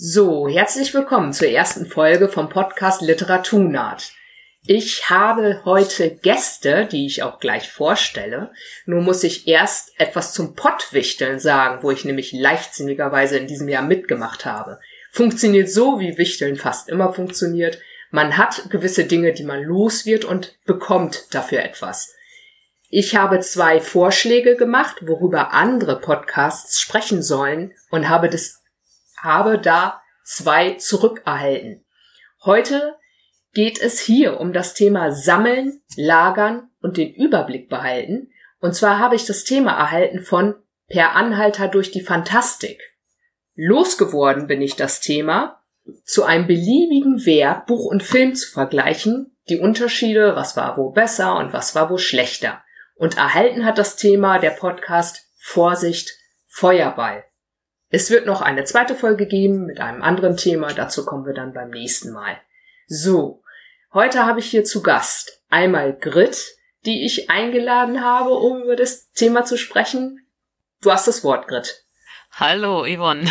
So, herzlich willkommen zur ersten Folge vom Podcast Literaturnaht. Ich habe heute Gäste, die ich auch gleich vorstelle. Nur muss ich erst etwas zum Pottwichteln sagen, wo ich nämlich leichtsinnigerweise in diesem Jahr mitgemacht habe. Funktioniert so, wie Wichteln fast immer funktioniert. Man hat gewisse Dinge, die man los wird und bekommt dafür etwas. Ich habe zwei Vorschläge gemacht, worüber andere Podcasts sprechen sollen und habe das, habe da zwei zurückerhalten. Heute geht es hier um das Thema Sammeln, Lagern und den Überblick behalten. Und zwar habe ich das Thema erhalten von Per Anhalter durch die Fantastik. Losgeworden bin ich das Thema, zu einem beliebigen Werk, Buch und Film zu vergleichen, die Unterschiede, was war wo besser und was war wo schlechter. Und erhalten hat das Thema der Podcast Vorsicht Feuerball. Es wird noch eine zweite Folge geben mit einem anderen Thema, dazu kommen wir dann beim nächsten Mal. So, heute habe ich hier zu Gast einmal Grit, die ich eingeladen habe, um über das Thema zu sprechen. Du hast das Wort, Grit. Hallo, Yvonne.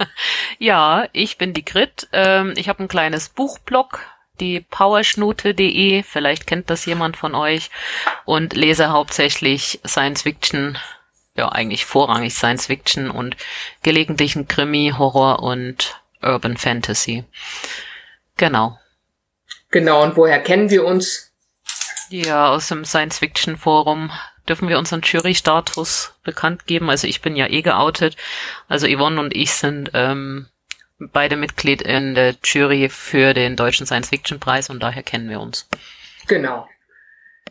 ja, ich bin die Grit. Ähm, ich habe ein kleines Buchblog, die powerschnute.de. Vielleicht kennt das jemand von euch. Und lese hauptsächlich Science Fiction, ja eigentlich vorrangig Science Fiction und gelegentlichen Krimi, Horror und Urban Fantasy. Genau. Genau, und woher kennen wir uns? Ja, aus dem Science Fiction Forum dürfen wir unseren Jury-Status bekannt geben. Also ich bin ja eh geoutet. Also Yvonne und ich sind ähm, beide Mitglied in der Jury für den Deutschen Science-Fiction-Preis und daher kennen wir uns. Genau.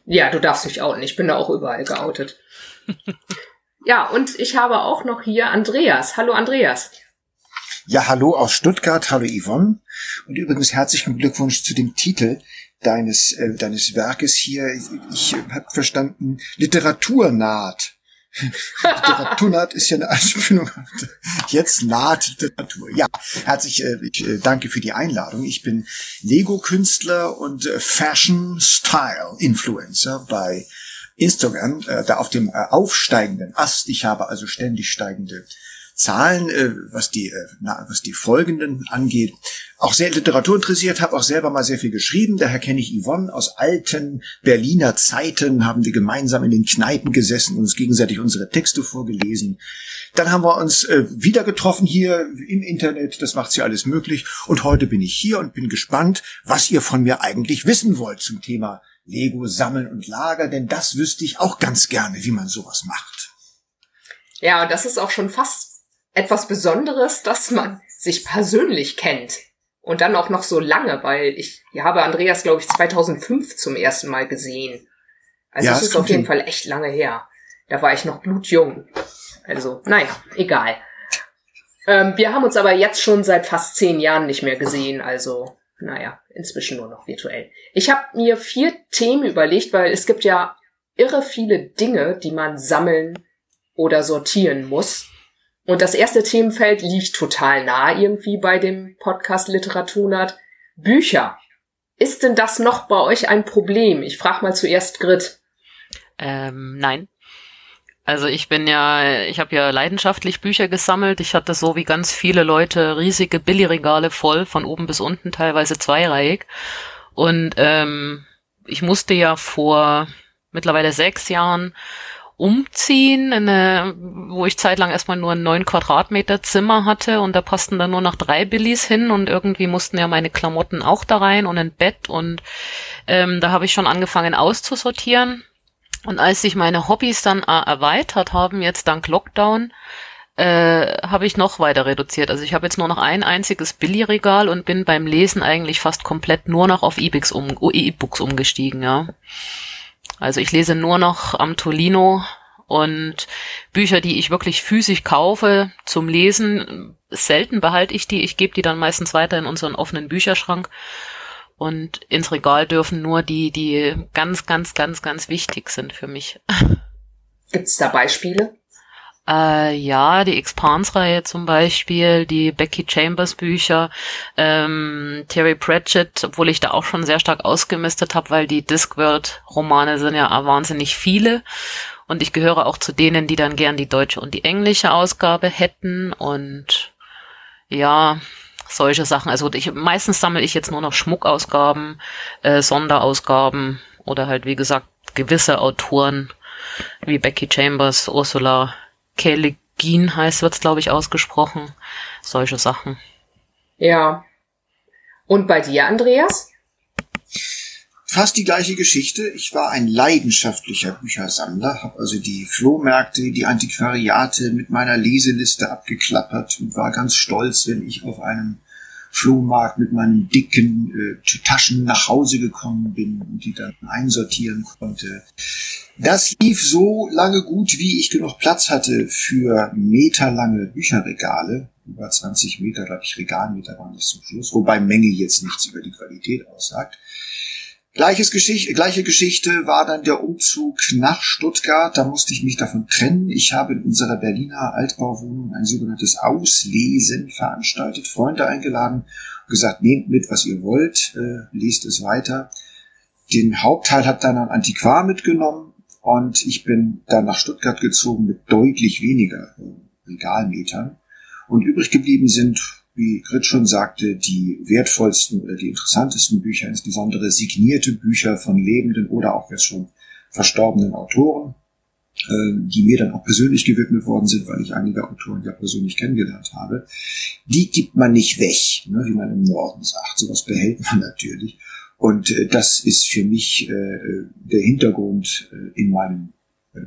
Ja, du darfst mich outen. Ich bin da auch überall geoutet. ja, und ich habe auch noch hier Andreas. Hallo Andreas. Ja, hallo aus Stuttgart, hallo Yvonne. Und übrigens herzlichen Glückwunsch zu dem Titel deines, äh, deines Werkes hier. Ich habe verstanden, Literaturnaht. Literaturnaht ist ja eine Anspielung. Jetzt naht Literatur. Ja, herzlich äh, ich, äh, danke für die Einladung. Ich bin Lego-Künstler und äh, Fashion-Style-Influencer bei Instagram, äh, da auf dem äh, aufsteigenden Ast. Ich habe also ständig steigende Zahlen, äh, was die, äh, na, was die folgenden angeht. Auch sehr Literatur interessiert, habe auch selber mal sehr viel geschrieben. Daher kenne ich Yvonne aus alten Berliner Zeiten, haben wir gemeinsam in den Kneipen gesessen und uns gegenseitig unsere Texte vorgelesen. Dann haben wir uns äh, wieder getroffen hier im Internet, das macht ja alles möglich. Und heute bin ich hier und bin gespannt, was ihr von mir eigentlich wissen wollt zum Thema Lego sammeln und Lager, denn das wüsste ich auch ganz gerne, wie man sowas macht. Ja, und das ist auch schon fast etwas Besonderes, dass man sich persönlich kennt. Und dann auch noch so lange, weil ich, ich habe Andreas, glaube ich, 2005 zum ersten Mal gesehen. Also ja, es ist auf jeden hin. Fall echt lange her. Da war ich noch blutjung. Also, naja, egal. Ähm, wir haben uns aber jetzt schon seit fast zehn Jahren nicht mehr gesehen, also naja, inzwischen nur noch virtuell. Ich habe mir vier Themen überlegt, weil es gibt ja irre viele Dinge, die man sammeln oder sortieren muss. Und das erste Themenfeld liegt total nah irgendwie bei dem Podcast Literaturnat. Bücher. Ist denn das noch bei euch ein Problem? Ich frage mal zuerst Grit. Ähm, nein. Also ich bin ja, ich habe ja leidenschaftlich Bücher gesammelt. Ich hatte so wie ganz viele Leute riesige Billigregale voll, von oben bis unten, teilweise zweireihig. Und ähm, ich musste ja vor mittlerweile sechs Jahren umziehen, eine, wo ich zeitlang erstmal nur ein neun Quadratmeter Zimmer hatte und da passten dann nur noch drei Billis hin und irgendwie mussten ja meine Klamotten auch da rein und ein Bett und ähm, da habe ich schon angefangen auszusortieren. Und als sich meine Hobbys dann äh, erweitert haben, jetzt dank Lockdown, äh, habe ich noch weiter reduziert. Also ich habe jetzt nur noch ein einziges Billigregal und bin beim Lesen eigentlich fast komplett nur noch auf E-Books um, e umgestiegen, ja. Also ich lese nur noch am Tolino und Bücher, die ich wirklich physisch kaufe zum Lesen, selten behalte ich die. Ich gebe die dann meistens weiter in unseren offenen Bücherschrank. Und ins Regal dürfen nur die, die ganz, ganz, ganz, ganz wichtig sind für mich. Gibt's da Beispiele? Äh, ja, die Expans-Reihe zum Beispiel, die Becky Chambers Bücher, ähm, Terry Pratchett, obwohl ich da auch schon sehr stark ausgemistet habe, weil die Discworld-Romane sind ja wahnsinnig viele. Und ich gehöre auch zu denen, die dann gern die deutsche und die englische Ausgabe hätten. Und ja, solche Sachen. Also ich, meistens sammle ich jetzt nur noch Schmuckausgaben, äh, Sonderausgaben oder halt, wie gesagt, gewisse Autoren wie Becky Chambers, Ursula Kelly Gien heißt, wird's glaube ich ausgesprochen. Solche Sachen. Ja. Und bei dir, Andreas? Fast die gleiche Geschichte. Ich war ein leidenschaftlicher Büchersammler, habe also die Flohmärkte, die Antiquariate mit meiner Leseliste abgeklappert und war ganz stolz, wenn ich auf einem Flohmarkt mit meinen dicken äh, Taschen nach Hause gekommen bin und die dann einsortieren konnte. Das lief so lange gut, wie ich genug Platz hatte für meterlange Bücherregale. Über 20 Meter, glaube ich, Regalmeter waren das zum Schluss, wobei Menge jetzt nichts über die Qualität aussagt. Gleiches Geschichte, gleiche Geschichte war dann der Umzug nach Stuttgart. Da musste ich mich davon trennen. Ich habe in unserer Berliner Altbauwohnung ein sogenanntes Auslesen veranstaltet, Freunde eingeladen und gesagt, nehmt mit, was ihr wollt, äh, lest es weiter. Den Hauptteil hat dann ein Antiquar mitgenommen und ich bin dann nach Stuttgart gezogen mit deutlich weniger äh, Regalmetern. Und übrig geblieben sind wie Grit schon sagte, die wertvollsten oder die interessantesten Bücher, insbesondere signierte Bücher von lebenden oder auch jetzt schon verstorbenen Autoren, äh, die mir dann auch persönlich gewidmet worden sind, weil ich einige Autoren ja persönlich kennengelernt habe, die gibt man nicht weg, ne, wie man im Norden sagt. Sowas behält man natürlich. Und äh, das ist für mich äh, der Hintergrund in meinem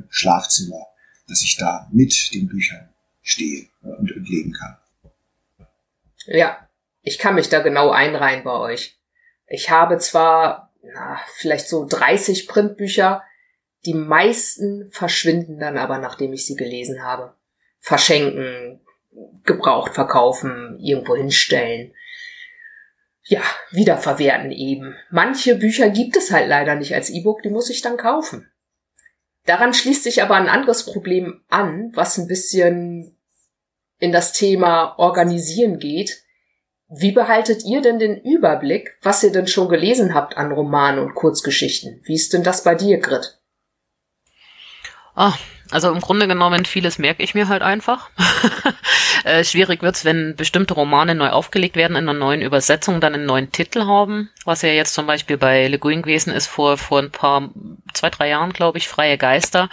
Schlafzimmer, dass ich da mit den Büchern stehe und leben kann. Ja, ich kann mich da genau einreihen bei euch. Ich habe zwar na, vielleicht so 30 Printbücher, die meisten verschwinden dann aber, nachdem ich sie gelesen habe. Verschenken, gebraucht verkaufen, irgendwo hinstellen. Ja, wiederverwerten eben. Manche Bücher gibt es halt leider nicht als E-Book, die muss ich dann kaufen. Daran schließt sich aber ein anderes Problem an, was ein bisschen in das Thema Organisieren geht. Wie behaltet ihr denn den Überblick, was ihr denn schon gelesen habt an Romanen und Kurzgeschichten? Wie ist denn das bei dir, Grit? Ah, also im Grunde genommen vieles merke ich mir halt einfach. äh, schwierig wird's, wenn bestimmte Romane neu aufgelegt werden in einer neuen Übersetzung, dann einen neuen Titel haben, was ja jetzt zum Beispiel bei Le Guin gewesen ist vor vor ein paar zwei drei Jahren, glaube ich, Freie Geister.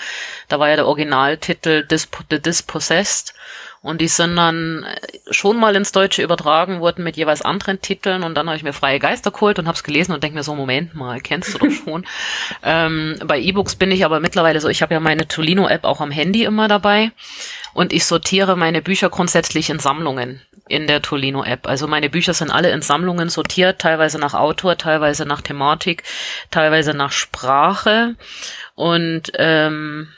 Da war ja der Originaltitel Disp The Dispossessed und die sind dann äh, schon mal ins Deutsche übertragen worden mit jeweils anderen Titeln. Und dann habe ich mir Freie Geister geholt und habe es gelesen und denke mir so, Moment mal, kennst du doch schon. ähm, bei E-Books bin ich aber mittlerweile so, ich habe ja meine Tolino-App auch am Handy immer dabei. Und ich sortiere meine Bücher grundsätzlich in Sammlungen in der Tolino-App. Also meine Bücher sind alle in Sammlungen sortiert, teilweise nach Autor, teilweise nach Thematik, teilweise nach Sprache. Und ähm,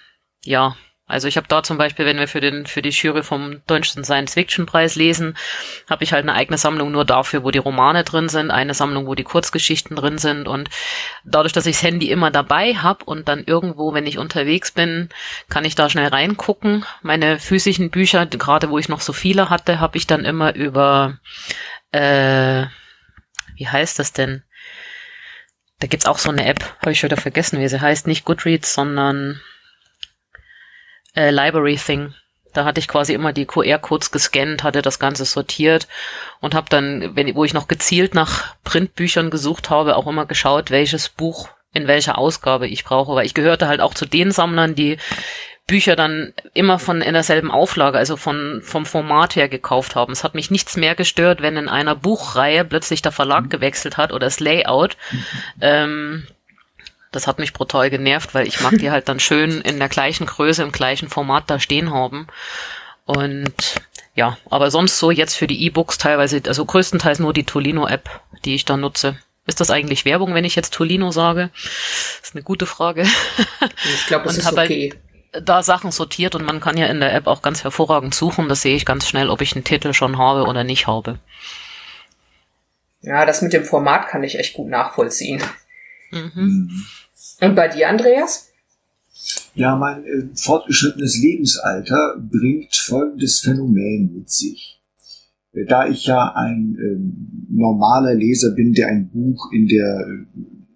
ja, also ich habe da zum Beispiel, wenn wir für den für die Jury vom Deutschen Science-Fiction-Preis lesen, habe ich halt eine eigene Sammlung nur dafür, wo die Romane drin sind, eine Sammlung, wo die Kurzgeschichten drin sind und dadurch, dass ich das Handy immer dabei habe und dann irgendwo, wenn ich unterwegs bin, kann ich da schnell reingucken. Meine physischen Bücher, gerade wo ich noch so viele hatte, habe ich dann immer über äh, wie heißt das denn? Da gibt's auch so eine App, habe ich schon wieder vergessen, wie sie heißt, nicht Goodreads, sondern äh, Library Thing. Da hatte ich quasi immer die QR-Codes gescannt, hatte das Ganze sortiert und habe dann, wenn, wo ich noch gezielt nach Printbüchern gesucht habe, auch immer geschaut, welches Buch in welcher Ausgabe ich brauche, weil ich gehörte halt auch zu den Sammlern, die Bücher dann immer von in derselben Auflage, also von vom Format her gekauft haben. Es hat mich nichts mehr gestört, wenn in einer Buchreihe plötzlich der Verlag gewechselt hat oder das Layout. Ähm, das hat mich brutal genervt, weil ich mag die halt dann schön in der gleichen Größe, im gleichen Format da stehen haben. Und ja, aber sonst so jetzt für die E-Books teilweise, also größtenteils nur die Tolino-App, die ich da nutze. Ist das eigentlich Werbung, wenn ich jetzt Tolino sage? Das ist eine gute Frage. Ich glaube, es ist halt okay. Halt da Sachen sortiert und man kann ja in der App auch ganz hervorragend suchen. Das sehe ich ganz schnell, ob ich einen Titel schon habe oder nicht habe. Ja, das mit dem Format kann ich echt gut nachvollziehen. Mhm. Und bei dir, Andreas? Ja, mein äh, fortgeschrittenes Lebensalter bringt folgendes Phänomen mit sich. Äh, da ich ja ein äh, normaler Leser bin, der ein Buch in der, äh,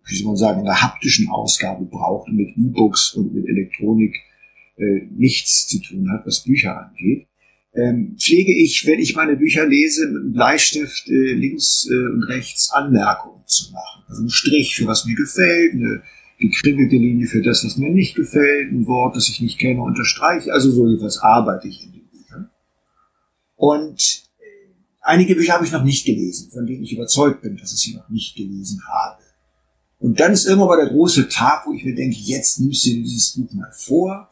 wie soll man sagen, in der haptischen Ausgabe braucht und mit E-Books und mit Elektronik äh, nichts zu tun hat, was Bücher angeht, ähm, pflege ich, wenn ich meine Bücher lese, mit einem Bleistift links und rechts Anmerkungen zu machen. Also ein Strich für was mir gefällt, eine gekringelte Linie für das, was mir nicht gefällt, ein Wort, das ich nicht kenne, unterstreiche. Also so jedenfalls arbeite ich in den Büchern. Und äh, einige Bücher habe ich noch nicht gelesen, von denen ich überzeugt bin, dass ich sie noch nicht gelesen habe. Und dann ist irgendwann mal der große Tag, wo ich mir denke, jetzt nimmst du dieses Buch mal vor,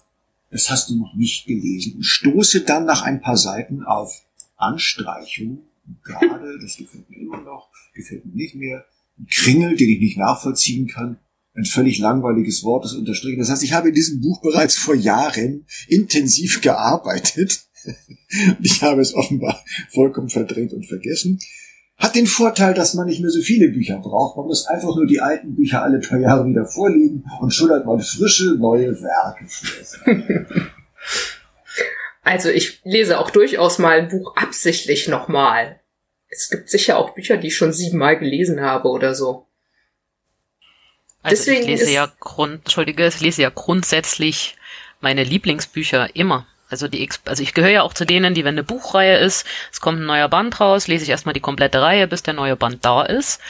das hast du noch nicht gelesen und stoße dann nach ein paar Seiten auf Anstreichung, gerade, das gefällt mir immer noch, gefällt mir nicht mehr, ein Kringel, den ich nicht nachvollziehen kann, ein völlig langweiliges Wort ist unterstrichen. Das heißt, ich habe in diesem Buch bereits vor Jahren intensiv gearbeitet. ich habe es offenbar vollkommen verdrängt und vergessen. Hat den Vorteil, dass man nicht mehr so viele Bücher braucht. Man muss einfach nur die alten Bücher alle paar Jahre wieder vorlegen und schon hat man frische, neue Werke Also ich lese auch durchaus mal ein Buch absichtlich nochmal. Es gibt sicher auch Bücher, die ich schon siebenmal gelesen habe oder so. Also Deswegen ich lese ja Grund, Entschuldige, ich lese ja grundsätzlich meine Lieblingsbücher immer. Also die, also ich gehöre ja auch zu denen, die, wenn eine Buchreihe ist, es kommt ein neuer Band raus, lese ich erstmal die komplette Reihe, bis der neue Band da ist.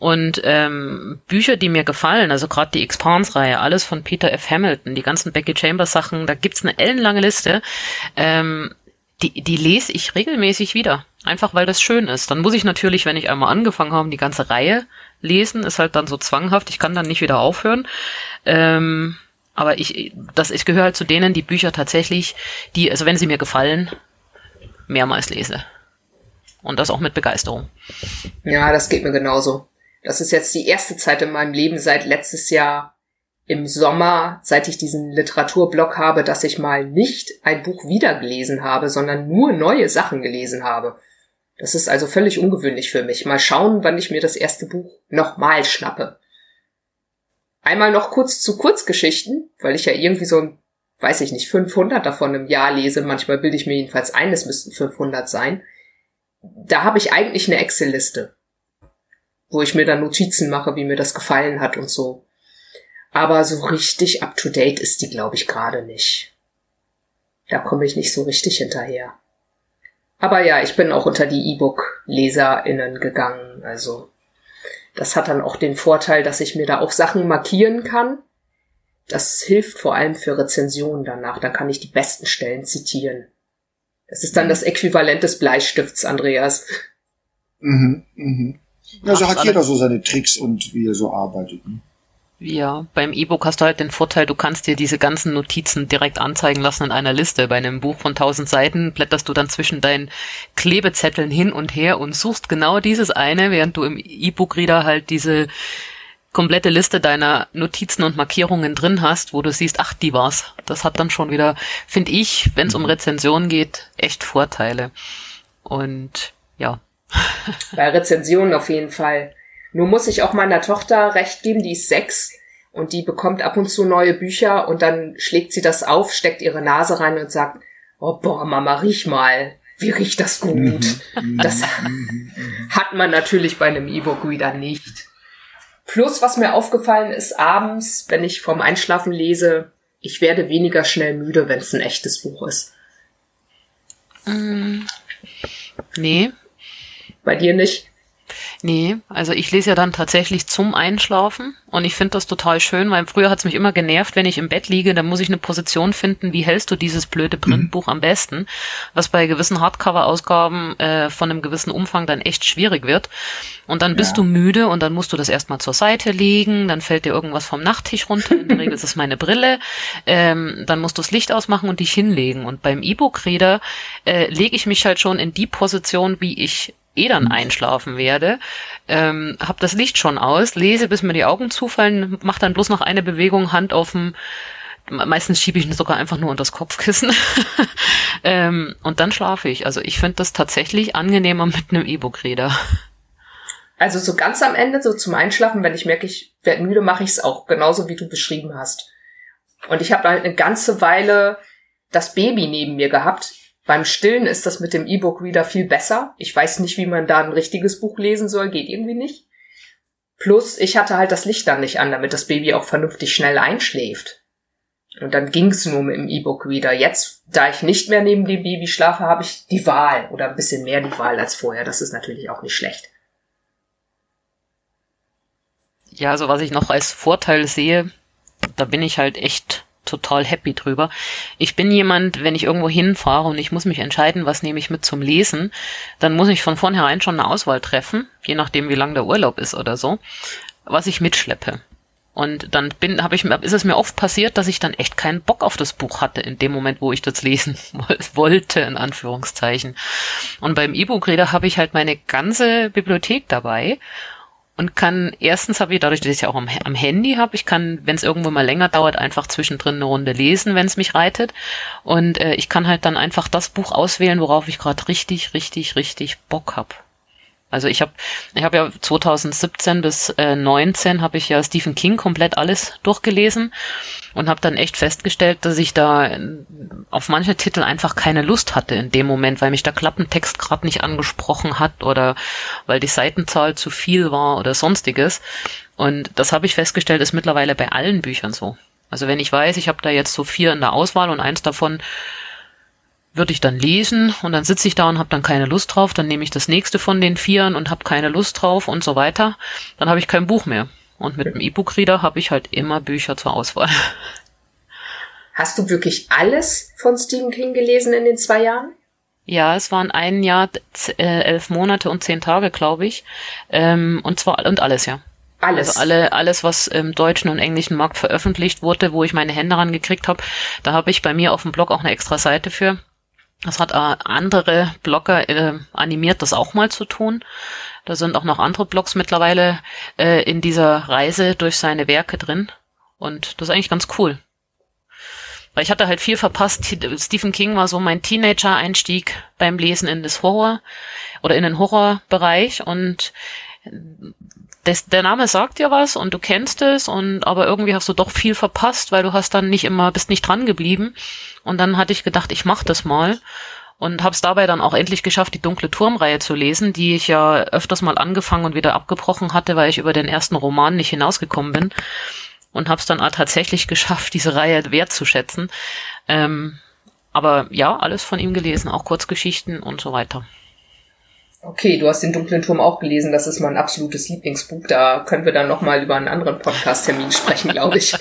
Und ähm, Bücher, die mir gefallen, also gerade die Expans-Reihe, alles von Peter F. Hamilton, die ganzen Becky Chambers Sachen, da gibt's eine ellenlange Liste. Ähm, die, die lese ich regelmäßig wieder. Einfach weil das schön ist. Dann muss ich natürlich, wenn ich einmal angefangen habe, die ganze Reihe lesen. Ist halt dann so zwanghaft. Ich kann dann nicht wieder aufhören. Ähm, aber ich, das, ich gehöre halt zu denen, die Bücher tatsächlich, die, also wenn sie mir gefallen, mehrmals lese. Und das auch mit Begeisterung. Ja, das geht mir genauso. Das ist jetzt die erste Zeit in meinem Leben seit letztes Jahr im Sommer, seit ich diesen Literaturblock habe, dass ich mal nicht ein Buch wiedergelesen habe, sondern nur neue Sachen gelesen habe. Das ist also völlig ungewöhnlich für mich. Mal schauen, wann ich mir das erste Buch nochmal schnappe. Einmal noch kurz zu Kurzgeschichten, weil ich ja irgendwie so ein, weiß ich nicht, 500 davon im Jahr lese. Manchmal bilde ich mir jedenfalls ein, es müssten 500 sein. Da habe ich eigentlich eine Excel-Liste, wo ich mir dann Notizen mache, wie mir das gefallen hat und so. Aber so richtig up-to-date ist die, glaube ich, gerade nicht. Da komme ich nicht so richtig hinterher. Aber ja, ich bin auch unter die E-Book-LeserInnen gegangen, also das hat dann auch den Vorteil, dass ich mir da auch Sachen markieren kann. Das hilft vor allem für Rezensionen danach. Da kann ich die besten Stellen zitieren. Das ist dann das Äquivalent des Bleistifts, Andreas. Mhm, mhm. Ja, so hat jeder so seine Tricks und wie er so arbeitet. Ne? Ja, beim E-Book hast du halt den Vorteil, du kannst dir diese ganzen Notizen direkt anzeigen lassen in einer Liste. Bei einem Buch von 1000 Seiten blätterst du dann zwischen deinen Klebezetteln hin und her und suchst genau dieses eine, während du im E-Book-Reader halt diese komplette Liste deiner Notizen und Markierungen drin hast, wo du siehst, ach, die war's. Das hat dann schon wieder, finde ich, wenn es um Rezensionen geht, echt Vorteile. Und ja. Bei Rezensionen auf jeden Fall. Nur muss ich auch meiner Tochter recht geben, die ist sechs und die bekommt ab und zu neue Bücher und dann schlägt sie das auf, steckt ihre Nase rein und sagt, oh boah, Mama, riech mal. Wie riecht das gut? Mhm. das hat man natürlich bei einem E-Book-Reader nicht. Plus, was mir aufgefallen ist, abends, wenn ich vorm Einschlafen lese, ich werde weniger schnell müde, wenn es ein echtes Buch ist. Mm, nee. Bei dir nicht? Nee, also ich lese ja dann tatsächlich zum Einschlafen und ich finde das total schön, weil früher hat es mich immer genervt, wenn ich im Bett liege, dann muss ich eine Position finden, wie hältst du dieses blöde Printbuch mhm. am besten, was bei gewissen Hardcover-Ausgaben äh, von einem gewissen Umfang dann echt schwierig wird. Und dann bist ja. du müde und dann musst du das erstmal zur Seite legen, dann fällt dir irgendwas vom Nachttisch runter, in der Regel ist es meine Brille, ähm, dann musst du das Licht ausmachen und dich hinlegen. Und beim E-Book-Reader äh, lege ich mich halt schon in die Position, wie ich eh dann mhm. einschlafen werde, ähm, hab das Licht schon aus, lese, bis mir die Augen zufallen, mach dann bloß noch eine Bewegung, Hand auf dem Meistens schiebe ich ihn sogar einfach nur unter das Kopfkissen. ähm, und dann schlafe ich. Also ich finde das tatsächlich angenehmer mit einem E-Book-Reader. Also so ganz am Ende, so zum Einschlafen, wenn ich merke, ich werde müde, mache ich es auch, genauso wie du beschrieben hast. Und ich habe halt eine ganze Weile das Baby neben mir gehabt. Beim Stillen ist das mit dem E-Book-Reader viel besser. Ich weiß nicht, wie man da ein richtiges Buch lesen soll, geht irgendwie nicht. Plus, ich hatte halt das Licht dann nicht an, damit das Baby auch vernünftig schnell einschläft. Und dann ging's nur mit dem E-Book wieder. Jetzt, da ich nicht mehr neben dem Baby schlafe, habe ich die Wahl oder ein bisschen mehr die Wahl als vorher. Das ist natürlich auch nicht schlecht. Ja, also was ich noch als Vorteil sehe, da bin ich halt echt total happy drüber. Ich bin jemand, wenn ich irgendwo hinfahre und ich muss mich entscheiden, was nehme ich mit zum Lesen, dann muss ich von vornherein schon eine Auswahl treffen, je nachdem wie lang der Urlaub ist oder so, was ich mitschleppe. Und dann bin, habe ich, ist es mir oft passiert, dass ich dann echt keinen Bock auf das Buch hatte in dem Moment, wo ich das lesen wollte, in Anführungszeichen. Und beim E-Book-Reader habe ich halt meine ganze Bibliothek dabei und kann, erstens habe ich dadurch, dass ich ja auch am, am Handy habe, ich kann, wenn es irgendwo mal länger dauert, einfach zwischendrin eine Runde lesen, wenn es mich reitet. Und äh, ich kann halt dann einfach das Buch auswählen, worauf ich gerade richtig, richtig, richtig Bock hab. Also ich habe ich hab ja 2017 bis äh, 19 habe ich ja Stephen King komplett alles durchgelesen und habe dann echt festgestellt, dass ich da äh, auf manche Titel einfach keine Lust hatte in dem Moment, weil mich der Klappentext gerade nicht angesprochen hat oder weil die Seitenzahl zu viel war oder sonstiges. Und das habe ich festgestellt, ist mittlerweile bei allen Büchern so. Also wenn ich weiß, ich habe da jetzt so vier in der Auswahl und eins davon würde ich dann lesen und dann sitze ich da und habe dann keine Lust drauf, dann nehme ich das nächste von den Vieren und habe keine Lust drauf und so weiter, dann habe ich kein Buch mehr. Und mit dem E-Book-Reader habe ich halt immer Bücher zur Auswahl. Hast du wirklich alles von Stephen King gelesen in den zwei Jahren? Ja, es waren ein Jahr, äh, elf Monate und zehn Tage, glaube ich. Ähm, und zwar und alles, ja. Alles. Also alle, alles, was im deutschen und englischen Markt veröffentlicht wurde, wo ich meine Hände rangekriegt habe, da habe ich bei mir auf dem Blog auch eine extra Seite für. Das hat äh, andere Blogger äh, animiert, das auch mal zu tun. Da sind auch noch andere Blogs mittlerweile äh, in dieser Reise durch seine Werke drin. Und das ist eigentlich ganz cool. Weil ich hatte halt viel verpasst. Stephen King war so mein Teenager-Einstieg beim Lesen in das Horror oder in den Horrorbereich und das, der Name sagt dir was und du kennst es und aber irgendwie hast du doch viel verpasst, weil du hast dann nicht immer bist nicht dran geblieben und dann hatte ich gedacht, ich mach das mal und habe es dabei dann auch endlich geschafft, die dunkle Turmreihe zu lesen, die ich ja öfters mal angefangen und wieder abgebrochen hatte, weil ich über den ersten Roman nicht hinausgekommen bin und habe es dann tatsächlich geschafft, diese Reihe wertzuschätzen. Ähm, aber ja, alles von ihm gelesen, auch Kurzgeschichten und so weiter. Okay, du hast den dunklen Turm auch gelesen. Das ist mein absolutes Lieblingsbuch. Da können wir dann noch mal über einen anderen Podcast-Termin sprechen, glaube ich.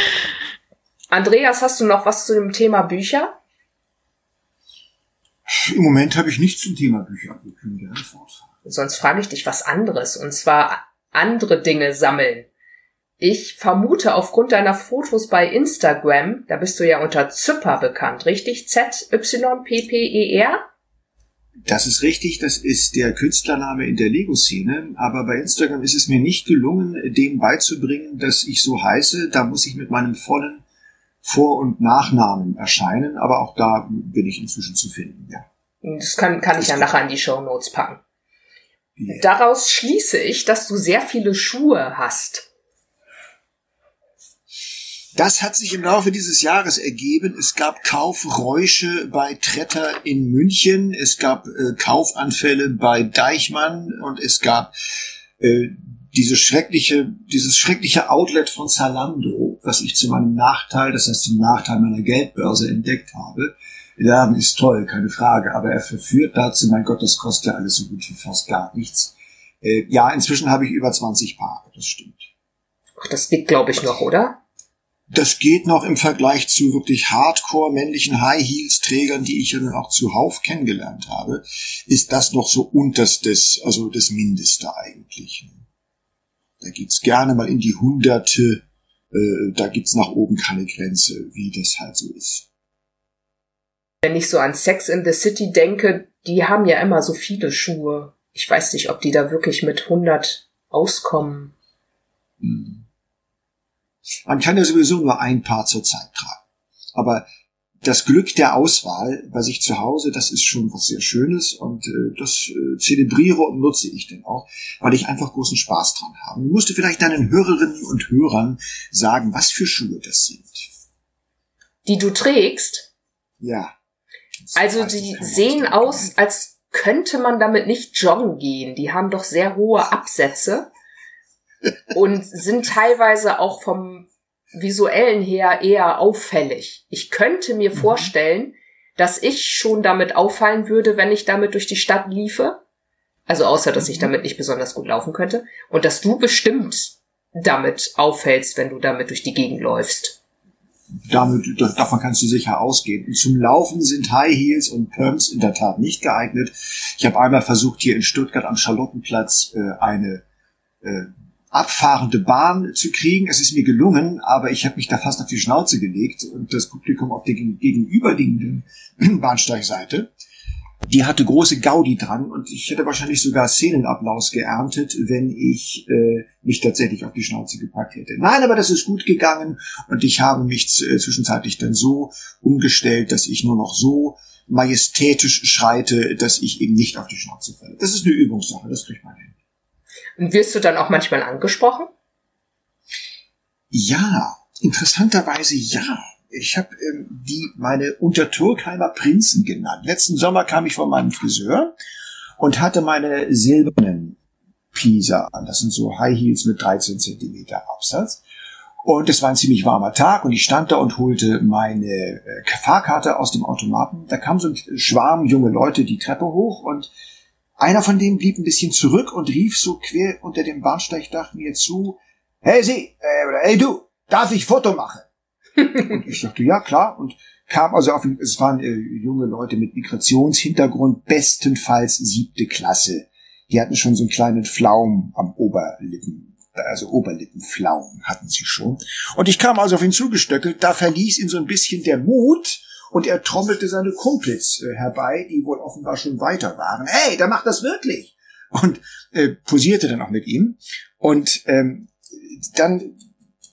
Andreas, hast du noch was zu dem Thema Bücher? Im Moment habe ich nichts zum Thema Bücher. Wir können gerne fortfahren. Sonst frage ich dich was anderes. Und zwar andere Dinge sammeln. Ich vermute aufgrund deiner Fotos bei Instagram, da bist du ja unter Zypper bekannt, richtig? Z-Y-P-P-E-R? Das ist richtig, das ist der Künstlername in der Lego-Szene, aber bei Instagram ist es mir nicht gelungen, dem beizubringen, dass ich so heiße. Da muss ich mit meinem vollen Vor- und Nachnamen erscheinen, aber auch da bin ich inzwischen zu finden, ja. Das kann, kann ich ja nachher in die Show Notes packen. Yeah. Daraus schließe ich, dass du sehr viele Schuhe hast. Das hat sich im Laufe dieses Jahres ergeben. Es gab Kaufräusche bei Tretter in München, es gab äh, Kaufanfälle bei Deichmann und es gab äh, diese schreckliche, dieses schreckliche Outlet von Zalando, was ich zu meinem Nachteil, das heißt zum Nachteil meiner Geldbörse entdeckt habe. Der Laden ist toll, keine Frage, aber er verführt dazu, mein Gott, das kostet ja alles so gut wie fast gar nichts. Äh, ja, inzwischen habe ich über 20 Paare, das stimmt. Ach, das geht, glaube ich, noch, oder? Das geht noch im Vergleich zu wirklich hardcore männlichen High Heels Trägern, die ich ja dann auch zuhauf kennengelernt habe, ist das noch so unterstes, also das Mindeste eigentlich. Da geht's gerne mal in die Hunderte, äh, da gibt's nach oben keine Grenze, wie das halt so ist. Wenn ich so an Sex in the City denke, die haben ja immer so viele Schuhe. Ich weiß nicht, ob die da wirklich mit 100 auskommen. Hm. Man kann ja sowieso nur ein Paar zur Zeit tragen. Aber das Glück der Auswahl bei sich zu Hause, das ist schon was sehr Schönes und äh, das äh, zelebriere und nutze ich denn auch, weil ich einfach großen Spaß dran habe. Du musst vielleicht deinen Hörerinnen und Hörern sagen, was für Schuhe das sind. Die du trägst? Ja. Also die sehen aus, als könnte man damit nicht joggen gehen. Die haben doch sehr hohe Absätze und sind teilweise auch vom visuellen her eher auffällig. Ich könnte mir mhm. vorstellen, dass ich schon damit auffallen würde, wenn ich damit durch die Stadt liefe. Also außer, dass ich mhm. damit nicht besonders gut laufen könnte. Und dass du bestimmt damit auffällst, wenn du damit durch die Gegend läufst. Damit, davon kannst du sicher ausgehen. Und zum Laufen sind High Heels und Pumps in der Tat nicht geeignet. Ich habe einmal versucht, hier in Stuttgart am Charlottenplatz äh, eine äh, abfahrende Bahn zu kriegen. Es ist mir gelungen, aber ich habe mich da fast auf die Schnauze gelegt und das Publikum auf der gegenüberliegenden Bahnsteigseite die hatte große Gaudi dran und ich hätte wahrscheinlich sogar Szenenapplaus geerntet, wenn ich äh, mich tatsächlich auf die Schnauze gepackt hätte. Nein, aber das ist gut gegangen und ich habe mich äh, zwischenzeitlich dann so umgestellt, dass ich nur noch so majestätisch schreite, dass ich eben nicht auf die Schnauze falle. Das ist eine Übungssache, das kriegt man hin. Und wirst du dann auch manchmal angesprochen? Ja, interessanterweise ja ich habe ähm, die meine Untertürkheimer Prinzen genannt. Letzten Sommer kam ich von meinem Friseur und hatte meine silbernen Pisa an. Das sind so High Heels mit 13 Zentimeter Absatz. Und es war ein ziemlich warmer Tag und ich stand da und holte meine äh, Fahrkarte aus dem Automaten. Da kam so ein Schwarm junge Leute die Treppe hoch und einer von denen blieb ein bisschen zurück und rief so quer unter dem Bahnsteigdach mir zu, hey Sie, äh, hey du, darf ich Foto machen? und ich dachte, ja klar. Und kam also auf, es waren äh, junge Leute mit Migrationshintergrund, bestenfalls siebte Klasse. Die hatten schon so einen kleinen Flaum am Oberlippen, also Oberlippenflaum hatten sie schon. Und ich kam also auf ihn zugestöckelt, da verließ ihn so ein bisschen der Mut und er trommelte seine Kumpels äh, herbei, die wohl offenbar schon weiter waren. Hey, der macht das wirklich! Und äh, posierte dann auch mit ihm. Und ähm, dann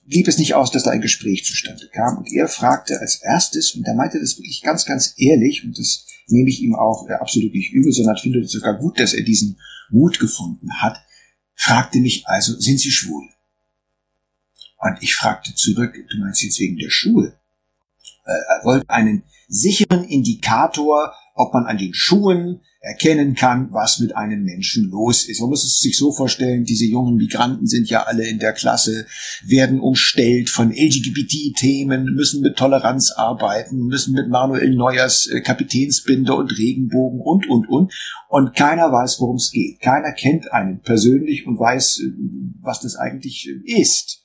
blieb es nicht aus, dass da ein Gespräch zustande kam. Und er fragte als erstes, und er meinte das wirklich ganz, ganz ehrlich, und das nehme ich ihm auch äh, absolut nicht übel, sondern finde es sogar gut, dass er diesen Mut gefunden hat, fragte mich also, sind Sie schwul? Und ich fragte zurück, du meinst jetzt wegen der Schuhe? Äh, er wollte einen sicheren Indikator, ob man an den Schuhen erkennen kann, was mit einem Menschen los ist. Man muss es sich so vorstellen, diese jungen Migranten sind ja alle in der Klasse, werden umstellt von LGBT-Themen, müssen mit Toleranz arbeiten, müssen mit Manuel Neuers äh, Kapitänsbinde und Regenbogen und, und, und. Und keiner weiß, worum es geht. Keiner kennt einen persönlich und weiß, äh, was das eigentlich ist.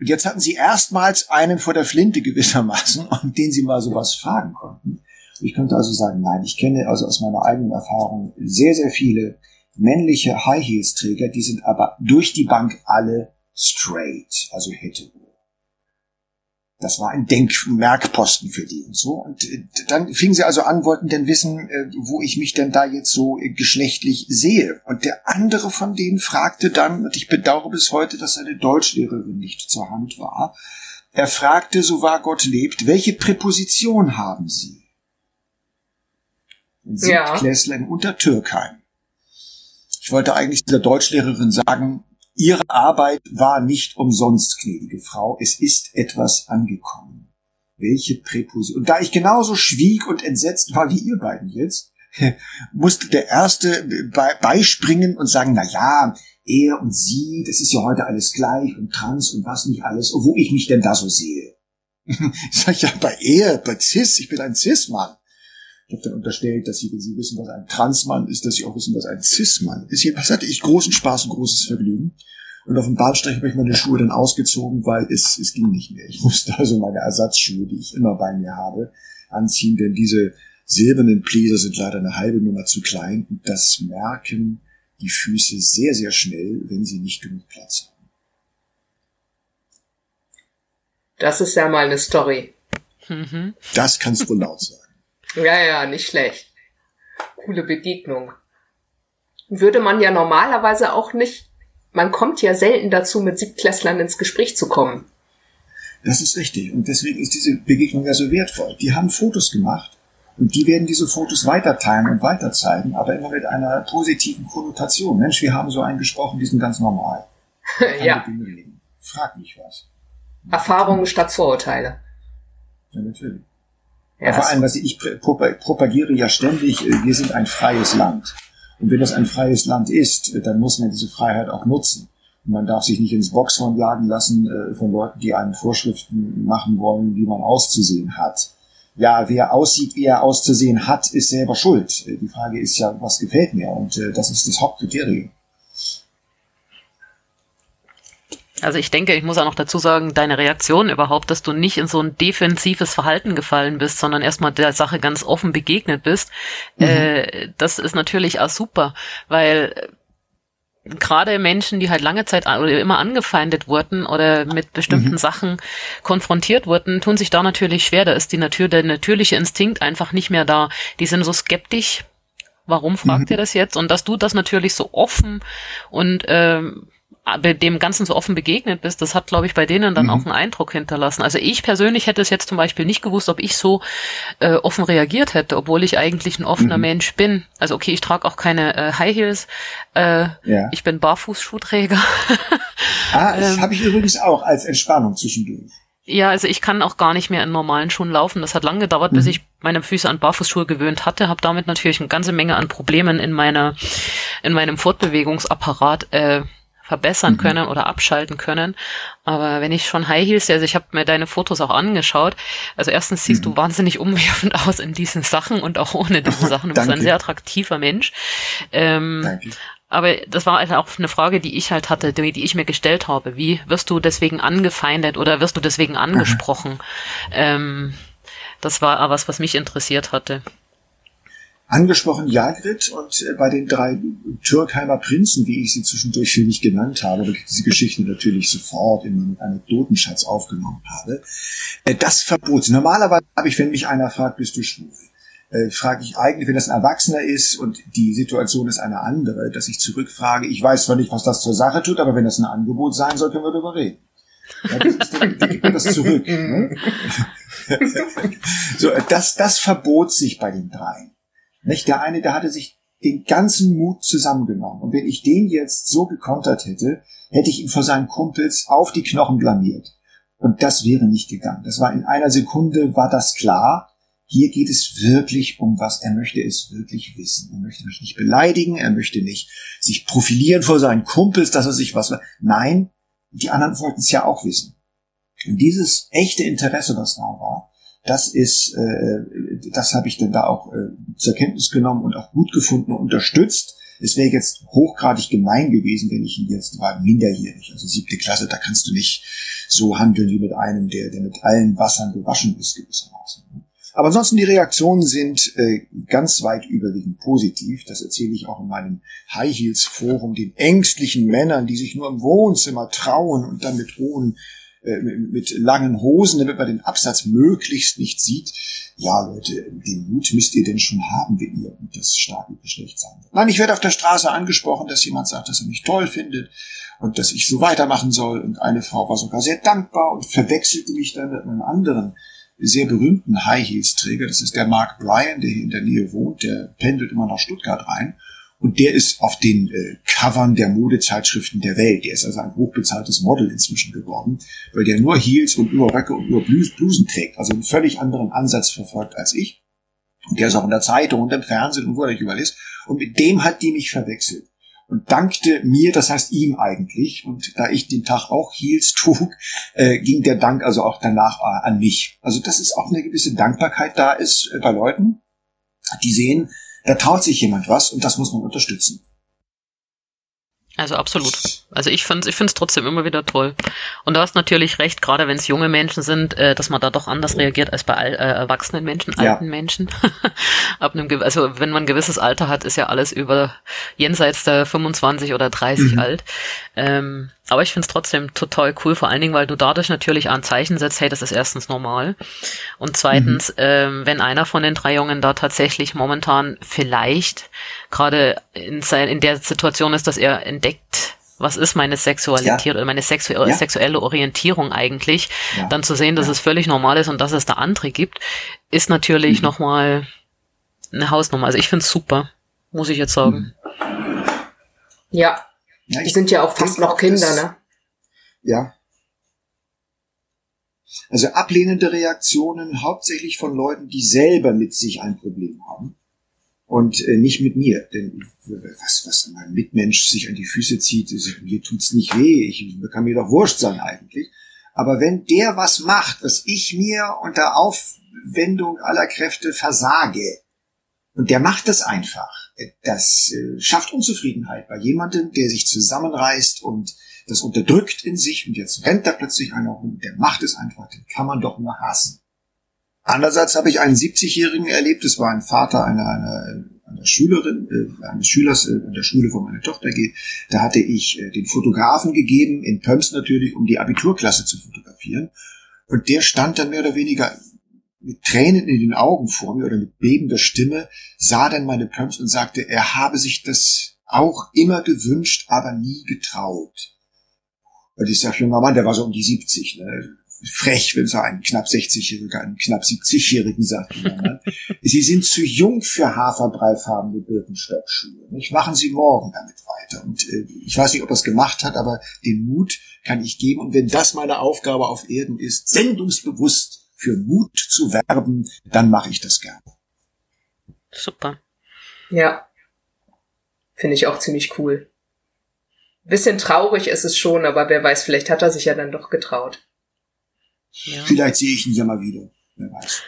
Und jetzt hatten sie erstmals einen vor der Flinte gewissermaßen, um den sie mal sowas fragen konnten. Ich könnte also sagen, nein, ich kenne also aus meiner eigenen Erfahrung sehr, sehr viele männliche High Heels Träger, die sind aber durch die Bank alle straight, also hetero. Das war ein Denkmerkposten für die und so. Und äh, dann fingen sie also an, wollten denn wissen, äh, wo ich mich denn da jetzt so äh, geschlechtlich sehe. Und der andere von denen fragte dann, und ich bedauere bis heute, dass seine Deutschlehrerin nicht zur Hand war, er fragte, so wahr Gott lebt, welche Präposition haben Sie? Siebtklässler ja. in Untertürkheim. Ich wollte eigentlich dieser Deutschlehrerin sagen, Ihre Arbeit war nicht umsonst, gnädige Frau. Es ist etwas angekommen. Welche Präposition. Und da ich genauso schwieg und entsetzt war wie ihr beiden jetzt, musste der Erste beispringen und sagen, na ja, er und sie, das ist ja heute alles gleich und trans und was nicht alles, wo ich mich denn da so sehe. Sag ich ja, bei er, bei Cis, ich bin ein Cis-Mann. Ich habe dann unterstellt, dass sie, wenn sie wissen, was ein Transmann ist, dass sie auch wissen, was ein Cis-Mann ist. Jedenfalls hatte ich großen Spaß und großes Vergnügen. Und auf dem Bahnsteig habe ich meine Schuhe dann ausgezogen, weil es, es ging nicht mehr. Ich musste also meine Ersatzschuhe, die ich immer bei mir habe, anziehen, denn diese silbernen Pleaser sind leider eine halbe Nummer zu klein und das merken die Füße sehr, sehr schnell, wenn sie nicht genug Platz haben. Das ist ja mal eine Story. Mhm. Das kannst du laut sagen. Ja, ja, nicht schlecht. Coole Begegnung. Würde man ja normalerweise auch nicht, man kommt ja selten dazu, mit Siebtklässlern ins Gespräch zu kommen. Das ist richtig. Und deswegen ist diese Begegnung ja so wertvoll. Die haben Fotos gemacht und die werden diese Fotos weiter teilen und weiter zeigen, aber immer mit einer positiven Konnotation. Mensch, wir haben so einen gesprochen, die sind ganz normal. ja. Frag mich was. Erfahrungen statt Vorurteile. Ja, natürlich. Ja, vor allem, was ich propagiere ja ständig, äh, wir sind ein freies Land. Und wenn das ein freies Land ist, äh, dann muss man diese Freiheit auch nutzen. Man darf sich nicht ins Boxhorn jagen lassen äh, von Leuten, die einen Vorschriften machen wollen, wie man auszusehen hat. Ja, wer aussieht, wie er auszusehen hat, ist selber schuld. Die Frage ist ja, was gefällt mir? Und das ist das Hauptkriterium. Also ich denke, ich muss auch noch dazu sagen, deine Reaktion überhaupt, dass du nicht in so ein defensives Verhalten gefallen bist, sondern erstmal der Sache ganz offen begegnet bist, mhm. äh, das ist natürlich auch super, weil äh, gerade Menschen, die halt lange Zeit oder immer angefeindet wurden oder mit bestimmten mhm. Sachen konfrontiert wurden, tun sich da natürlich schwer. Da ist die Natur, der natürliche Instinkt einfach nicht mehr da. Die sind so skeptisch. Warum fragt mhm. ihr das jetzt? Und dass du das natürlich so offen und ähm, dem Ganzen so offen begegnet bist, das hat, glaube ich, bei denen dann mhm. auch einen Eindruck hinterlassen. Also ich persönlich hätte es jetzt zum Beispiel nicht gewusst, ob ich so äh, offen reagiert hätte, obwohl ich eigentlich ein offener mhm. Mensch bin. Also okay, ich trage auch keine äh, High Heels, äh, ja. ich bin Barfußschuhträger. ah, das ähm, habe ich übrigens auch als Entspannung zwischendurch. Ja, also ich kann auch gar nicht mehr in normalen Schuhen laufen. Das hat lange gedauert, mhm. bis ich meine Füße an Barfußschuhe gewöhnt hatte. Habe damit natürlich eine ganze Menge an Problemen in meiner in meinem Fortbewegungsapparat äh, verbessern mhm. können oder abschalten können. Aber wenn ich schon High Heels, also ich habe mir deine Fotos auch angeschaut. Also erstens siehst mhm. du wahnsinnig umwerfend aus in diesen Sachen und auch ohne diese Sachen. Du bist ein sehr attraktiver Mensch. Ähm, Danke. Aber das war halt auch eine Frage, die ich halt hatte, die, die, ich mir gestellt habe. Wie wirst du deswegen angefeindet oder wirst du deswegen angesprochen? Ähm, das war was, was mich interessiert hatte angesprochen Jagrit und äh, bei den drei Türkheimer Prinzen, wie ich sie zwischendurch für mich genannt habe, weil ich diese Geschichte natürlich sofort in meinen Anekdotenschatz aufgenommen habe, äh, das Verbot. Normalerweise habe ich, wenn mich einer fragt, bist du schwul? Äh, frage ich eigentlich, wenn das ein Erwachsener ist und die Situation ist eine andere, dass ich zurückfrage, ich weiß zwar nicht, was das zur Sache tut, aber wenn das ein Angebot sein soll, können wir darüber reden. Ja, das, ist, dann gibt man das zurück. Ne? so, das, das verbot sich bei den dreien. Nicht? Der eine, der hatte sich den ganzen Mut zusammengenommen. Und wenn ich den jetzt so gekontert hätte, hätte ich ihn vor seinen Kumpels auf die Knochen blamiert. Und das wäre nicht gegangen. Das war in einer Sekunde, war das klar. Hier geht es wirklich um was. Er möchte es wirklich wissen. Er möchte mich nicht beleidigen. Er möchte nicht sich profilieren vor seinen Kumpels, dass er sich was, nein, die anderen wollten es ja auch wissen. Und dieses echte Interesse, was da war, das ist, äh, das habe ich dann da auch äh, zur Kenntnis genommen und auch gut gefunden und unterstützt. Es wäre jetzt hochgradig gemein gewesen, wenn ich ihn jetzt war minderjährig, also siebte Klasse, da kannst du nicht so handeln wie mit einem, der, der mit allen Wassern gewaschen ist gewissermaßen. Aber ansonsten die Reaktionen sind äh, ganz weit überwiegend positiv. Das erzähle ich auch in meinem High Heels Forum den ängstlichen Männern, die sich nur im Wohnzimmer trauen und dann mit hohen mit langen Hosen, damit man den Absatz möglichst nicht sieht. Ja, Leute, den Mut müsst ihr denn schon haben, wenn ihr das starke Geschlecht sein wollt. Nein, ich werde auf der Straße angesprochen, dass jemand sagt, dass er mich toll findet und dass ich so weitermachen soll. Und eine Frau war sogar sehr dankbar und verwechselte mich dann mit einem anderen sehr berühmten High Heels Träger. Das ist der Mark Bryan, der hier in der Nähe wohnt. Der pendelt immer nach Stuttgart rein. Und der ist auf den äh, Covern der Modezeitschriften der Welt. Der ist also ein hochbezahltes Model inzwischen geworden, weil der nur Heels und nur Röcke und nur Blusen trägt. Also einen völlig anderen Ansatz verfolgt als ich. Und der ist auch in der Zeitung und im Fernsehen und wo er nicht überall ist. Und mit dem hat die mich verwechselt. Und dankte mir, das heißt ihm eigentlich. Und da ich den Tag auch Heels trug, äh, ging der Dank also auch danach äh, an mich. Also das ist auch eine gewisse Dankbarkeit da ist äh, bei Leuten, die sehen, da traut sich jemand was und das muss man unterstützen. Also absolut. Also ich finde ich finde es trotzdem immer wieder toll. Und du hast natürlich recht, gerade wenn es junge Menschen sind, äh, dass man da doch anders reagiert als bei all, äh, erwachsenen Menschen, ja. alten Menschen. Ab einem, also wenn man ein gewisses Alter hat, ist ja alles über jenseits der 25 oder 30 mhm. alt. Ähm, aber ich finde es trotzdem total cool, vor allen Dingen, weil du dadurch natürlich ein Zeichen setzt, hey, das ist erstens normal. Und zweitens, mhm. ähm, wenn einer von den drei Jungen da tatsächlich momentan vielleicht gerade in, in der Situation ist, dass er entdeckt, was ist meine Sexualität ja. oder meine sexu ja. sexuelle Orientierung eigentlich, ja. dann zu sehen, dass es völlig normal ist und dass es da andere gibt, ist natürlich mhm. nochmal eine Hausnummer. Also ich finde es super, muss ich jetzt sagen. Mhm. Ja, ja, die sind ja auch fast noch Kinder, das, ne? Ja. Also ablehnende Reaktionen hauptsächlich von Leuten, die selber mit sich ein Problem haben. und äh, nicht mit mir. Denn was, was mein Mitmensch sich an die Füße zieht, ist, mir tut's nicht weh, ich kann mir doch wurscht sein eigentlich. Aber wenn der was macht, was ich mir unter Aufwendung aller Kräfte versage, und der macht das einfach, das äh, schafft Unzufriedenheit bei jemandem, der sich zusammenreißt und das unterdrückt in sich und jetzt rennt da plötzlich einer rum, der macht es einfach, den kann man doch nur hassen. Andererseits habe ich einen 70-Jährigen erlebt, das war ein Vater einer, einer, einer Schülerin, äh, eines Schülers äh, an der Schule, wo meine Tochter geht. Da hatte ich den Fotografen gegeben, in Pöms natürlich, um die Abiturklasse zu fotografieren. Und der stand dann mehr oder weniger mit Tränen in den Augen vor mir oder mit bebender Stimme, sah dann meine Pumps und sagte, er habe sich das auch immer gewünscht, aber nie getraut. Und ich sag, junger Mann, der war so um die 70, ne? frech, wenn so ein knapp 60-Jähriger einen knapp 70-Jährigen sagt. Sie sind zu jung für haferbreifarbene Birkenstockschuhe. Nicht? Machen Sie morgen damit weiter. Und äh, ich weiß nicht, ob er es gemacht hat, aber den Mut kann ich geben. Und wenn das meine Aufgabe auf Erden ist, sendungsbewusst für Mut zu werben, dann mache ich das gerne. Super. Ja. Finde ich auch ziemlich cool. Bisschen traurig ist es schon, aber wer weiß, vielleicht hat er sich ja dann doch getraut. Ja. Vielleicht sehe ich ihn ja mal wieder. Wer weiß.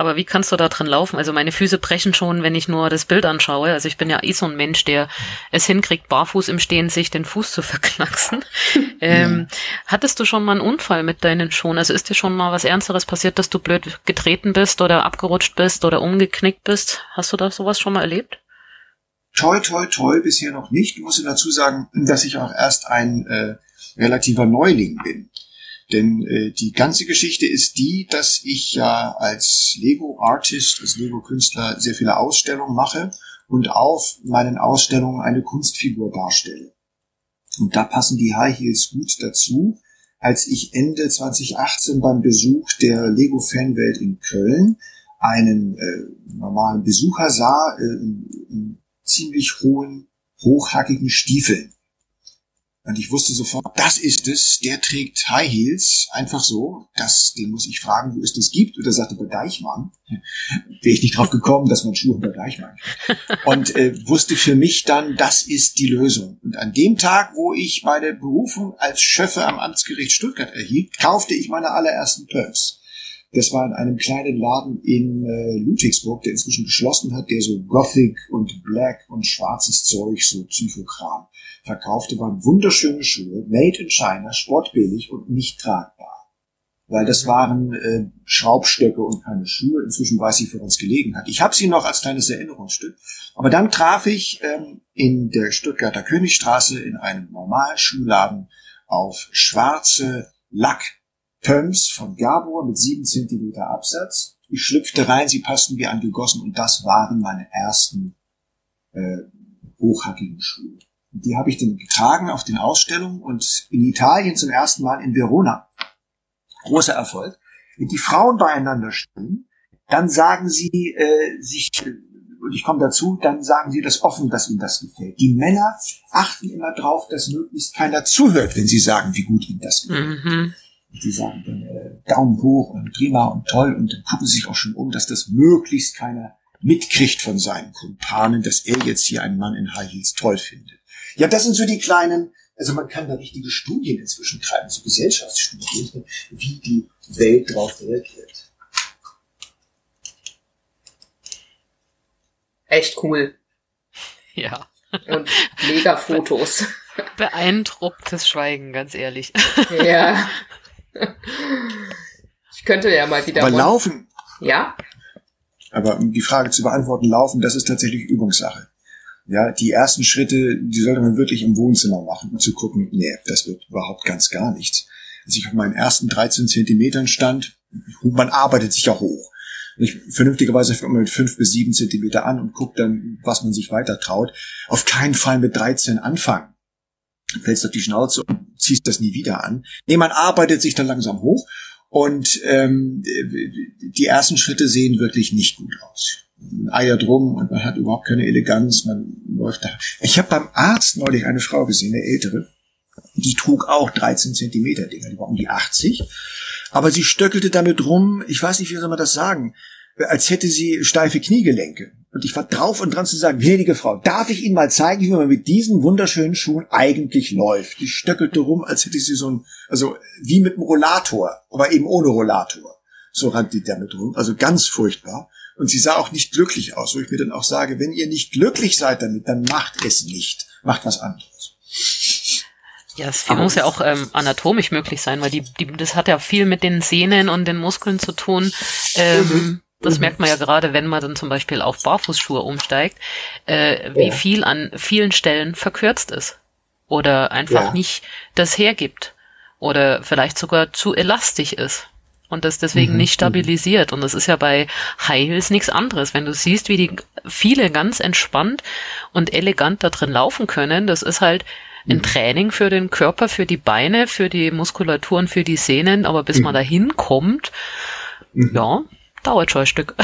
Aber wie kannst du da drin laufen? Also meine Füße brechen schon, wenn ich nur das Bild anschaue. Also ich bin ja eh so ein Mensch, der es hinkriegt, barfuß im Stehen sich den Fuß zu verknacksen. ähm, ja. Hattest du schon mal einen Unfall mit deinen Schuhen? Also ist dir schon mal was Ernsteres passiert, dass du blöd getreten bist oder abgerutscht bist oder umgeknickt bist? Hast du da sowas schon mal erlebt? Toi, toi, toi, bisher noch nicht. Ich muss dazu sagen, dass ich auch erst ein äh, relativer Neuling bin. Denn äh, die ganze Geschichte ist die, dass ich ja als Lego-Artist, als Lego-Künstler sehr viele Ausstellungen mache und auf meinen Ausstellungen eine Kunstfigur darstelle. Und da passen die High Heels gut dazu. Als ich Ende 2018 beim Besuch der Lego-Fanwelt in Köln einen äh, normalen Besucher sah, äh, in, in ziemlich hohen, hochhackigen Stiefeln. Und ich wusste sofort, das ist es, der trägt High Heels, einfach so. Das, den muss ich fragen, wo es das gibt. Und er sagte, bei Deichmann. Wäre ich nicht drauf gekommen, dass man Schuhe bei Deichmann Und äh, wusste für mich dann, das ist die Lösung. Und an dem Tag, wo ich meine Berufung als Schöffe am Amtsgericht Stuttgart erhielt, kaufte ich meine allerersten Pumps. Das war in einem kleinen Laden in äh, Ludwigsburg, der inzwischen geschlossen hat, der so Gothic und Black und schwarzes Zeug, so Psychokram verkaufte, waren wunderschöne Schuhe, made in China, sportbillig und nicht tragbar. Weil das waren äh, Schraubstöcke und keine Schuhe. Inzwischen weiß ich, für uns gelegen hat. Ich habe sie noch als kleines Erinnerungsstück. Aber dann traf ich ähm, in der Stuttgarter Königstraße in einem normalen Schuhladen auf schwarze Lackpumps von Gabor mit sieben Zentimeter Absatz. Ich schlüpfte rein, sie passten wie angegossen und das waren meine ersten äh, hochhackigen Schuhe. Die habe ich dann getragen auf den Ausstellungen und in Italien zum ersten Mal in Verona. Großer Erfolg. Wenn die Frauen beieinander stehen, dann sagen sie äh, sich, und ich komme dazu, dann sagen sie das offen, dass ihnen das gefällt. Die Männer achten immer drauf, dass möglichst keiner zuhört, wenn sie sagen, wie gut ihnen das gefällt. Mhm. Die sagen dann äh, Daumen hoch und prima und toll und dann gucken sie sich auch schon um, dass das möglichst keiner mitkriegt von seinen Kumpanen, dass er jetzt hier einen Mann in High Heels toll findet. Ja, das sind so die kleinen, also man kann da richtige Studien inzwischen treiben, so Gesellschaftsstudien, wie die Welt darauf reagiert. Echt cool. Ja. Und mega Fotos. Beeindrucktes Schweigen, ganz ehrlich. Ja. Ich könnte ja mal wieder. Aber laufen. Ja? Aber um die Frage zu beantworten, laufen, das ist tatsächlich Übungssache. Ja, die ersten Schritte, die sollte man wirklich im Wohnzimmer machen, um zu gucken, nee, das wird überhaupt ganz gar nichts. Als ich auf meinen ersten 13 Zentimetern stand, man arbeitet sich ja hoch. Ich, vernünftigerweise fängt man mit fünf bis sieben Zentimeter an und guckt dann, was man sich weiter traut. Auf keinen Fall mit 13 anfangen. Fällst auf die Schnauze und ziehst das nie wieder an. Nee, man arbeitet sich dann langsam hoch und ähm, die ersten Schritte sehen wirklich nicht gut aus eiert rum und man hat überhaupt keine Eleganz, man läuft da. Ich habe beim Arzt neulich eine Frau gesehen, eine ältere, die trug auch 13 Zentimeter Dinger, die war um die 80, aber sie stöckelte damit rum, ich weiß nicht, wie soll man das sagen, als hätte sie steife Kniegelenke. Und ich war drauf und dran zu sagen, gnädige Frau, darf ich Ihnen mal zeigen, wie man mit diesen wunderschönen Schuhen eigentlich läuft? Die stöckelte rum, als hätte sie so ein, also wie mit einem Rollator, aber eben ohne Rollator. So rannte die damit rum, also ganz furchtbar. Und sie sah auch nicht glücklich aus, wo ich mir dann auch sage, wenn ihr nicht glücklich seid damit, dann macht es nicht. Macht was anderes. Ja, es muss ja auch ähm, anatomisch möglich sein, weil die, die, das hat ja viel mit den Sehnen und den Muskeln zu tun. Ähm, mhm. Das mhm. merkt man ja gerade, wenn man dann zum Beispiel auf Barfußschuhe umsteigt, äh, wie ja. viel an vielen Stellen verkürzt ist. Oder einfach ja. nicht das hergibt. Oder vielleicht sogar zu elastisch ist. Und das deswegen mhm. nicht mhm. stabilisiert. Und das ist ja bei High Heels nichts anderes. Wenn du siehst, wie die viele ganz entspannt und elegant da drin laufen können, das ist halt ein mhm. Training für den Körper, für die Beine, für die Muskulatur und für die Sehnen. Aber bis man mhm. da hinkommt, ja, dauert schon ein Stück.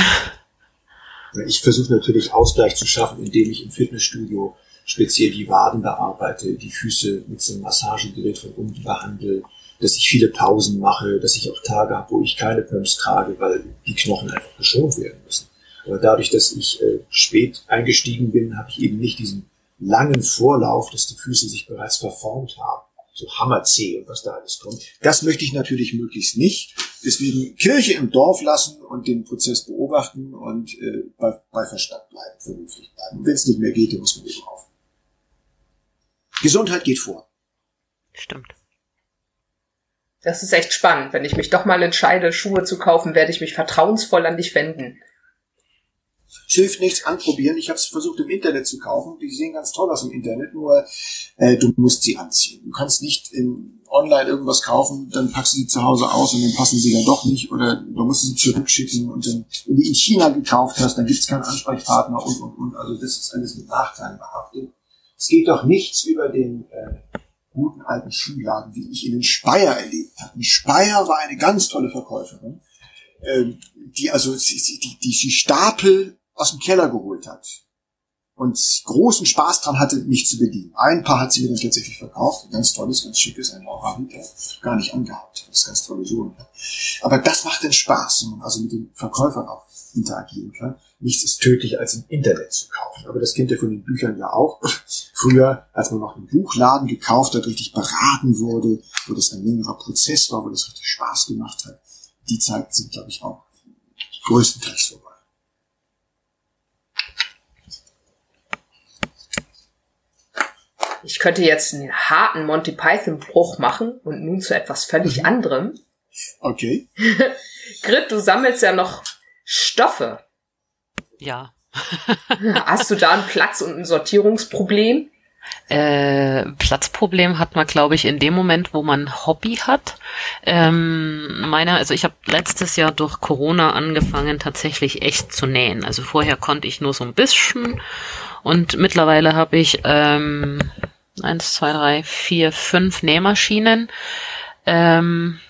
Ich versuche natürlich Ausgleich zu schaffen, indem ich im Fitnessstudio speziell die Waden bearbeite, die Füße mit so einem Massagegerät von unten behandle, dass ich viele Pausen mache, dass ich auch Tage habe, wo ich keine Pumps trage, weil die Knochen einfach geschont werden müssen. Aber dadurch, dass ich äh, spät eingestiegen bin, habe ich eben nicht diesen langen Vorlauf, dass die Füße sich bereits verformt haben so Hammerzeh und was da alles kommt. Das möchte ich natürlich möglichst nicht. Deswegen Kirche im Dorf lassen und den Prozess beobachten und äh, bei, bei Verstand bleiben, vernünftig bleiben. Wenn es nicht mehr geht, dann muss man eben auf. Gesundheit geht vor. Stimmt. Das ist echt spannend. Wenn ich mich doch mal entscheide, Schuhe zu kaufen, werde ich mich vertrauensvoll an dich wenden. Es hilft nichts anprobieren. Ich habe es versucht im Internet zu kaufen. Die sehen ganz toll aus im Internet, nur äh, du musst sie anziehen. Du kannst nicht in online irgendwas kaufen, dann packst du sie zu Hause aus und dann passen sie dann doch nicht oder du musst sie zurückschicken und dann, wenn du in China gekauft hast, dann gibt es keinen Ansprechpartner und und und. Also das ist alles mit Nachteilen behaftet. Es geht doch nichts über den äh, guten alten Schuhladen, wie ich in Speyer erlebt habe. Speyer war eine ganz tolle Verkäuferin, äh, die also die, die, die Stapel aus dem Keller geholt hat und großen Spaß dran hatte, mich zu bedienen. Ein paar hat sie mir dann tatsächlich verkauft, ein ganz tolles, ganz schickes, ein Laura Hüter, gar nicht angehabt, das ist ganz tolle Sohn. Aber das macht den Spaß, wenn man also mit den Verkäufern auch interagieren kann. Nichts ist tödlicher als im Internet zu kaufen. Aber das kennt ihr von den Büchern ja auch. Früher, als man noch im Buchladen gekauft hat, richtig beraten wurde, wo das ein längerer Prozess war, wo das richtig Spaß gemacht hat. Die Zeiten sind, glaube ich, auch größtenteils vorbei. Ich könnte jetzt einen harten Monty Python Bruch machen und nun zu etwas völlig mhm. anderem. Okay. Grit, du sammelst ja noch Stoffe. Ja. Hast du da einen Platz- und ein Sortierungsproblem? Äh, Platzproblem hat man, glaube ich, in dem Moment, wo man Hobby hat. Ähm, meine, also ich habe letztes Jahr durch Corona angefangen, tatsächlich echt zu nähen. Also vorher konnte ich nur so ein bisschen und mittlerweile habe ich ähm, eins, zwei, drei, vier, fünf Nähmaschinen. Ähm,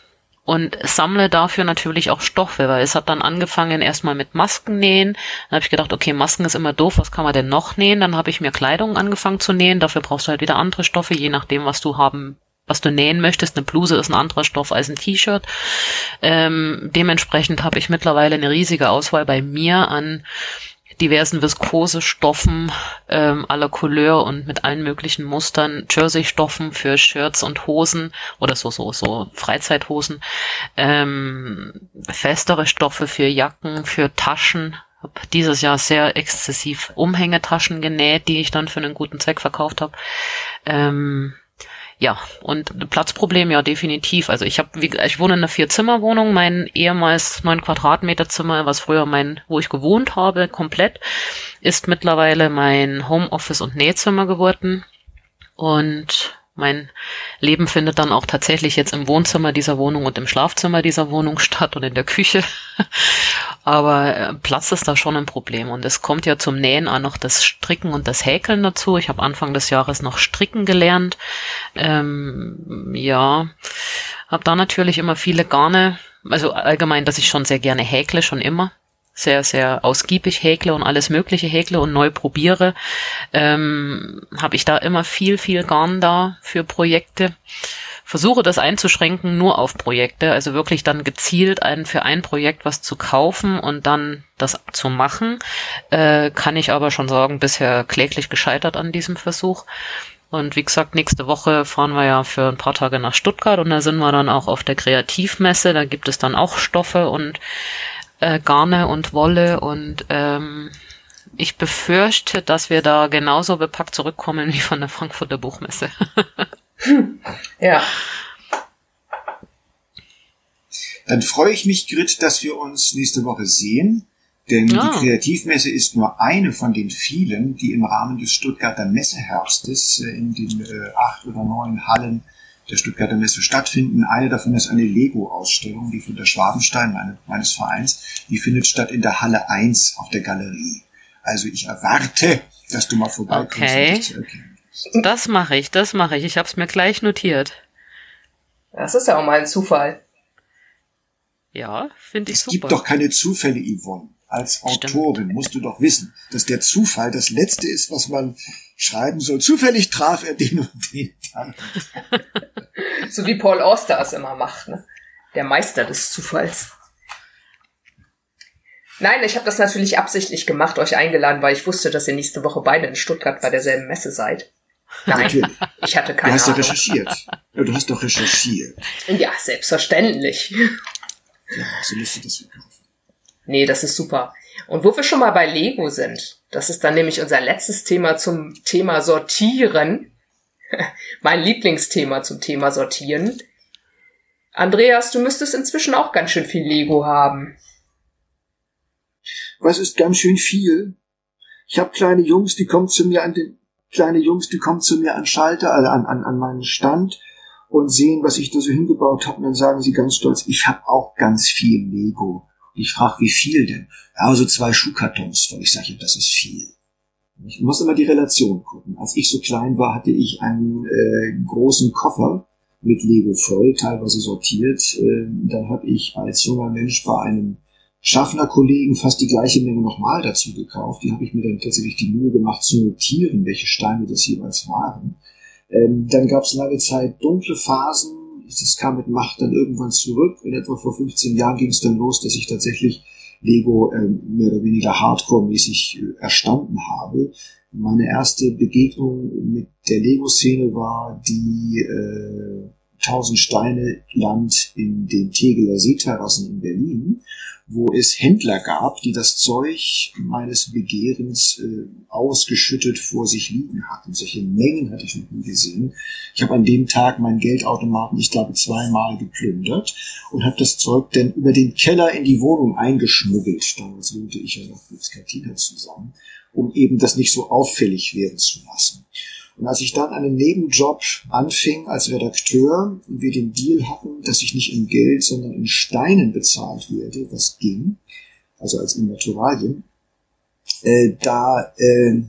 und sammle dafür natürlich auch Stoffe, weil es hat dann angefangen erstmal mit Masken nähen. Dann habe ich gedacht, okay, Masken ist immer doof, was kann man denn noch nähen? Dann habe ich mir Kleidung angefangen zu nähen. Dafür brauchst du halt wieder andere Stoffe, je nachdem, was du haben, was du nähen möchtest. Eine Bluse ist ein anderer Stoff als ein T-Shirt. Ähm, dementsprechend habe ich mittlerweile eine riesige Auswahl bei mir an diversen Viskosestoffen ähm, aller Couleur und mit allen möglichen Mustern, Jersey-Stoffen für Shirts und Hosen oder so so so Freizeithosen, ähm, festere Stoffe für Jacken, für Taschen. Hab dieses Jahr sehr exzessiv Umhängetaschen genäht, die ich dann für einen guten Zweck verkauft habe. Ähm, ja, und Platzproblem ja definitiv. Also ich habe, ich wohne in einer Vier-Zimmer-Wohnung, mein ehemals neun Quadratmeter Zimmer, was früher mein, wo ich gewohnt habe, komplett, ist mittlerweile mein Homeoffice und Nähzimmer geworden. Und mein Leben findet dann auch tatsächlich jetzt im Wohnzimmer dieser Wohnung und im Schlafzimmer dieser Wohnung statt und in der Küche. Aber äh, Platz ist da schon ein Problem. Und es kommt ja zum Nähen auch noch das Stricken und das Häkeln dazu. Ich habe Anfang des Jahres noch Stricken gelernt. Ähm, ja, habe da natürlich immer viele Garne. Also allgemein, dass ich schon sehr gerne häkle, schon immer sehr, sehr ausgiebig häkle und alles Mögliche häkle und neu probiere, ähm, habe ich da immer viel, viel Garn da für Projekte. versuche das einzuschränken nur auf Projekte, also wirklich dann gezielt ein, für ein Projekt was zu kaufen und dann das zu machen. Äh, kann ich aber schon sagen, bisher kläglich gescheitert an diesem Versuch. Und wie gesagt, nächste Woche fahren wir ja für ein paar Tage nach Stuttgart und da sind wir dann auch auf der Kreativmesse. Da gibt es dann auch Stoffe und äh, Garne und Wolle und ähm, ich befürchte, dass wir da genauso bepackt zurückkommen wie von der Frankfurter Buchmesse. ja. Dann freue ich mich, Grit, dass wir uns nächste Woche sehen. Denn ja. die Kreativmesse ist nur eine von den vielen, die im Rahmen des Stuttgarter Messeherbstes äh, in den äh, acht oder neun Hallen der Stuttgarter Messe stattfinden. Eine davon ist eine Lego-Ausstellung, die von der Schwabenstein, meine, meines Vereins, die findet statt in der Halle 1 auf der Galerie. Also ich erwarte, dass du mal vorbeikommst okay. und dich zu erkennen. Das mache ich, das mache ich. Ich habe es mir gleich notiert. Das ist ja auch mal ein Zufall. Ja, finde ich es super. Es gibt doch keine Zufälle, Yvonne. Als Autorin Stimmt. musst du doch wissen, dass der Zufall das Letzte ist, was man schreiben soll. Zufällig traf er den und den dann. so wie Paul Auster es immer macht, ne? Der Meister des Zufalls. Nein, ich habe das natürlich absichtlich gemacht, euch eingeladen, weil ich wusste, dass ihr nächste Woche beide in Stuttgart bei derselben Messe seid. Nein, natürlich. ich hatte keine Du hast Ahnung. ja recherchiert. Ja, du hast doch recherchiert. Ja, selbstverständlich. Ja, so lässt du das verkaufen. Nee, das ist super. Und wo wir schon mal bei Lego sind, das ist dann nämlich unser letztes Thema zum Thema Sortieren. mein Lieblingsthema zum Thema Sortieren. Andreas, du müsstest inzwischen auch ganz schön viel Lego haben. Was ist ganz schön viel? Ich habe kleine Jungs, die kommen zu mir an den kleine Jungs, die kommen zu mir an Schalter, also an, an, an meinen Stand und sehen, was ich da so hingebaut habe. Und dann sagen sie ganz stolz, ich habe auch ganz viel Lego. Ich frage, wie viel denn? Ja, so zwei Schuhkartons. Und ich sage, das ist viel. Ich muss immer die Relation gucken. Als ich so klein war, hatte ich einen äh, großen Koffer mit Lego voll, teilweise sortiert. Äh, dann habe ich als junger Mensch bei einem Schaffner-Kollegen fast die gleiche Menge nochmal dazu gekauft. Die habe ich mir dann tatsächlich die Mühe gemacht zu notieren, welche Steine das jeweils waren. Ähm, dann gab es lange Zeit dunkle Phasen. Das kam mit Macht dann irgendwann zurück. In etwa vor 15 Jahren ging es dann los, dass ich tatsächlich Lego ähm, mehr oder weniger Hardcore-mäßig äh, erstanden habe. Meine erste Begegnung mit der Lego-Szene war die äh, 1000 Steine Land in den Tegeler Seeterrassen in Berlin wo es Händler gab, die das Zeug meines Begehrens äh, ausgeschüttet vor sich liegen hatten. Solche Mengen hatte ich noch nie gesehen. Ich habe an dem Tag meinen Geldautomaten, ich glaube, zweimal geplündert und habe das Zeug dann über den Keller in die Wohnung eingeschmuggelt. Damals wohnte ich ja noch mit Katina zusammen, um eben das nicht so auffällig werden zu lassen. Und als ich dann einen Nebenjob anfing als Redakteur und wir den Deal hatten, dass ich nicht in Geld, sondern in Steinen bezahlt werde, was ging, also als Immaterialien, äh, da äh,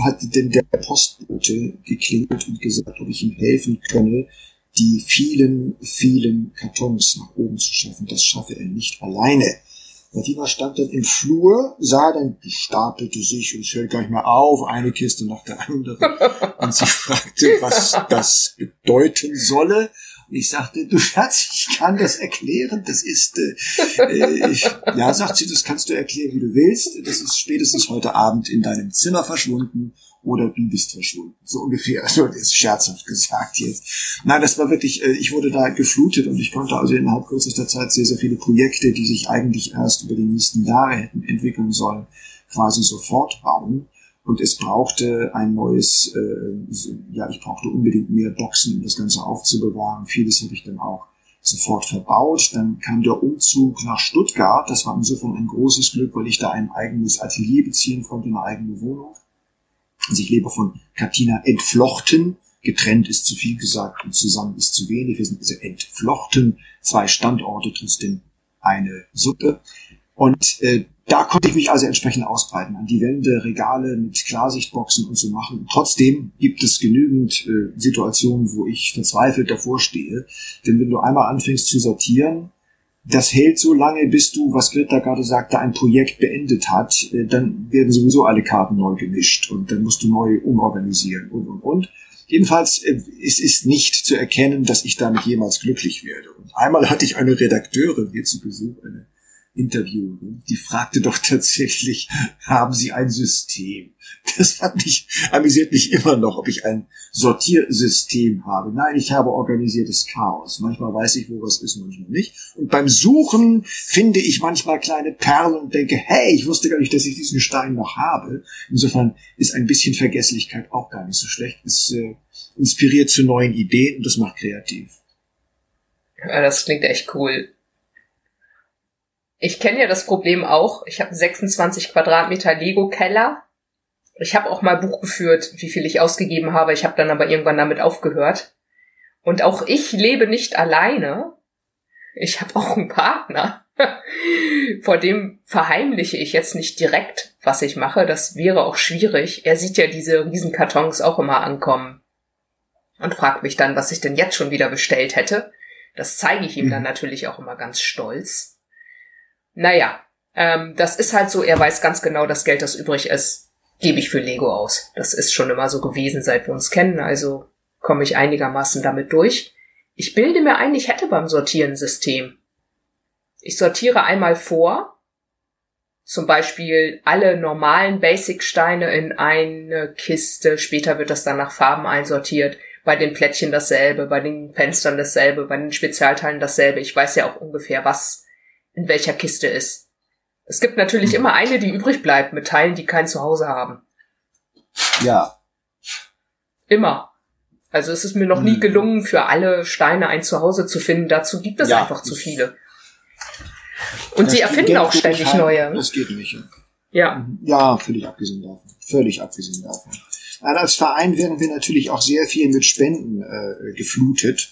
hatte denn der Postbote geklingelt und gesagt, ob ich ihm helfen könne, die vielen, vielen Kartons nach oben zu schaffen. Das schaffe er nicht alleine. Martina stand dann im Flur, sah dann, stapelte sich und es hört gar nicht mehr auf, eine Kiste nach der anderen. Und sie fragte, was das bedeuten solle. Und ich sagte, du Schatz, ich kann das erklären. Das ist, äh, äh, ich, ja, sagt sie, das kannst du erklären, wie du willst. Das ist spätestens heute Abend in deinem Zimmer verschwunden oder du bist verschwunden. So ungefähr. Also das ist scherzhaft gesagt jetzt. Nein, das war wirklich, äh, ich wurde da geflutet und ich konnte also innerhalb kürzester Zeit sehr, sehr viele Projekte, die sich eigentlich erst über die nächsten Jahre hätten entwickeln sollen, quasi sofort bauen. Und es brauchte ein neues, äh, ja, ich brauchte unbedingt mehr Boxen, um das Ganze aufzubewahren. Vieles habe ich dann auch sofort verbaut. Dann kam der Umzug nach Stuttgart. Das war insofern ein großes Glück, weil ich da ein eigenes Atelier beziehen konnte, eine eigene Wohnung. Also ich lebe von Katina entflochten. Getrennt ist zu viel gesagt und zusammen ist zu wenig. Wir sind also entflochten. Zwei Standorte, trotzdem eine Suppe. Und äh, da konnte ich mich also entsprechend ausbreiten, an die Wände, Regale mit Klarsichtboxen und so machen. Und trotzdem gibt es genügend äh, Situationen, wo ich verzweifelt davor stehe. Denn wenn du einmal anfängst zu sortieren, das hält so lange, bis du, was Greta gerade sagte, ein Projekt beendet hat, äh, dann werden sowieso alle Karten neu gemischt und dann musst du neu umorganisieren und und und. Jedenfalls äh, es ist nicht zu erkennen, dass ich damit jemals glücklich werde. Und einmal hatte ich eine Redakteurin hier zu Besuch, eine Interviewerin, die fragte doch tatsächlich, haben Sie ein System? Das fand mich, amüsiert mich immer noch, ob ich ein Sortiersystem habe. Nein, ich habe organisiertes Chaos. Manchmal weiß ich, wo was ist, manchmal nicht. Und beim Suchen finde ich manchmal kleine Perlen und denke, hey, ich wusste gar nicht, dass ich diesen Stein noch habe. Insofern ist ein bisschen Vergesslichkeit auch gar nicht so schlecht. Es äh, inspiriert zu neuen Ideen und das macht kreativ. Ja, das klingt echt cool. Ich kenne ja das Problem auch. Ich habe 26 Quadratmeter Lego-Keller. Ich habe auch mal Buch geführt, wie viel ich ausgegeben habe. Ich habe dann aber irgendwann damit aufgehört. Und auch ich lebe nicht alleine. Ich habe auch einen Partner. Vor dem verheimliche ich jetzt nicht direkt, was ich mache. Das wäre auch schwierig. Er sieht ja diese Riesenkartons auch immer ankommen und fragt mich dann, was ich denn jetzt schon wieder bestellt hätte. Das zeige ich ihm dann mhm. natürlich auch immer ganz stolz. Naja, ähm, das ist halt so, er weiß ganz genau, das Geld, das übrig ist, gebe ich für Lego aus. Das ist schon immer so gewesen, seit wir uns kennen, also komme ich einigermaßen damit durch. Ich bilde mir ein, ich hätte beim Sortieren System. Ich sortiere einmal vor, zum Beispiel alle normalen Basic-Steine in eine Kiste, später wird das dann nach Farben einsortiert, bei den Plättchen dasselbe, bei den Fenstern dasselbe, bei den Spezialteilen dasselbe. Ich weiß ja auch ungefähr, was in welcher Kiste ist. Es gibt natürlich mhm. immer eine, die übrig bleibt mit Teilen, die kein Zuhause haben. Ja. Immer. Also es ist mir noch mhm. nie gelungen, für alle Steine ein Zuhause zu finden. Dazu gibt es ja, einfach zu viele. Und sie erfinden auch ständig neue. Das geht nicht. Ja. Ja, völlig abgesehen davon. Völlig abgesehen davon. Als Verein werden wir natürlich auch sehr viel mit Spenden äh, geflutet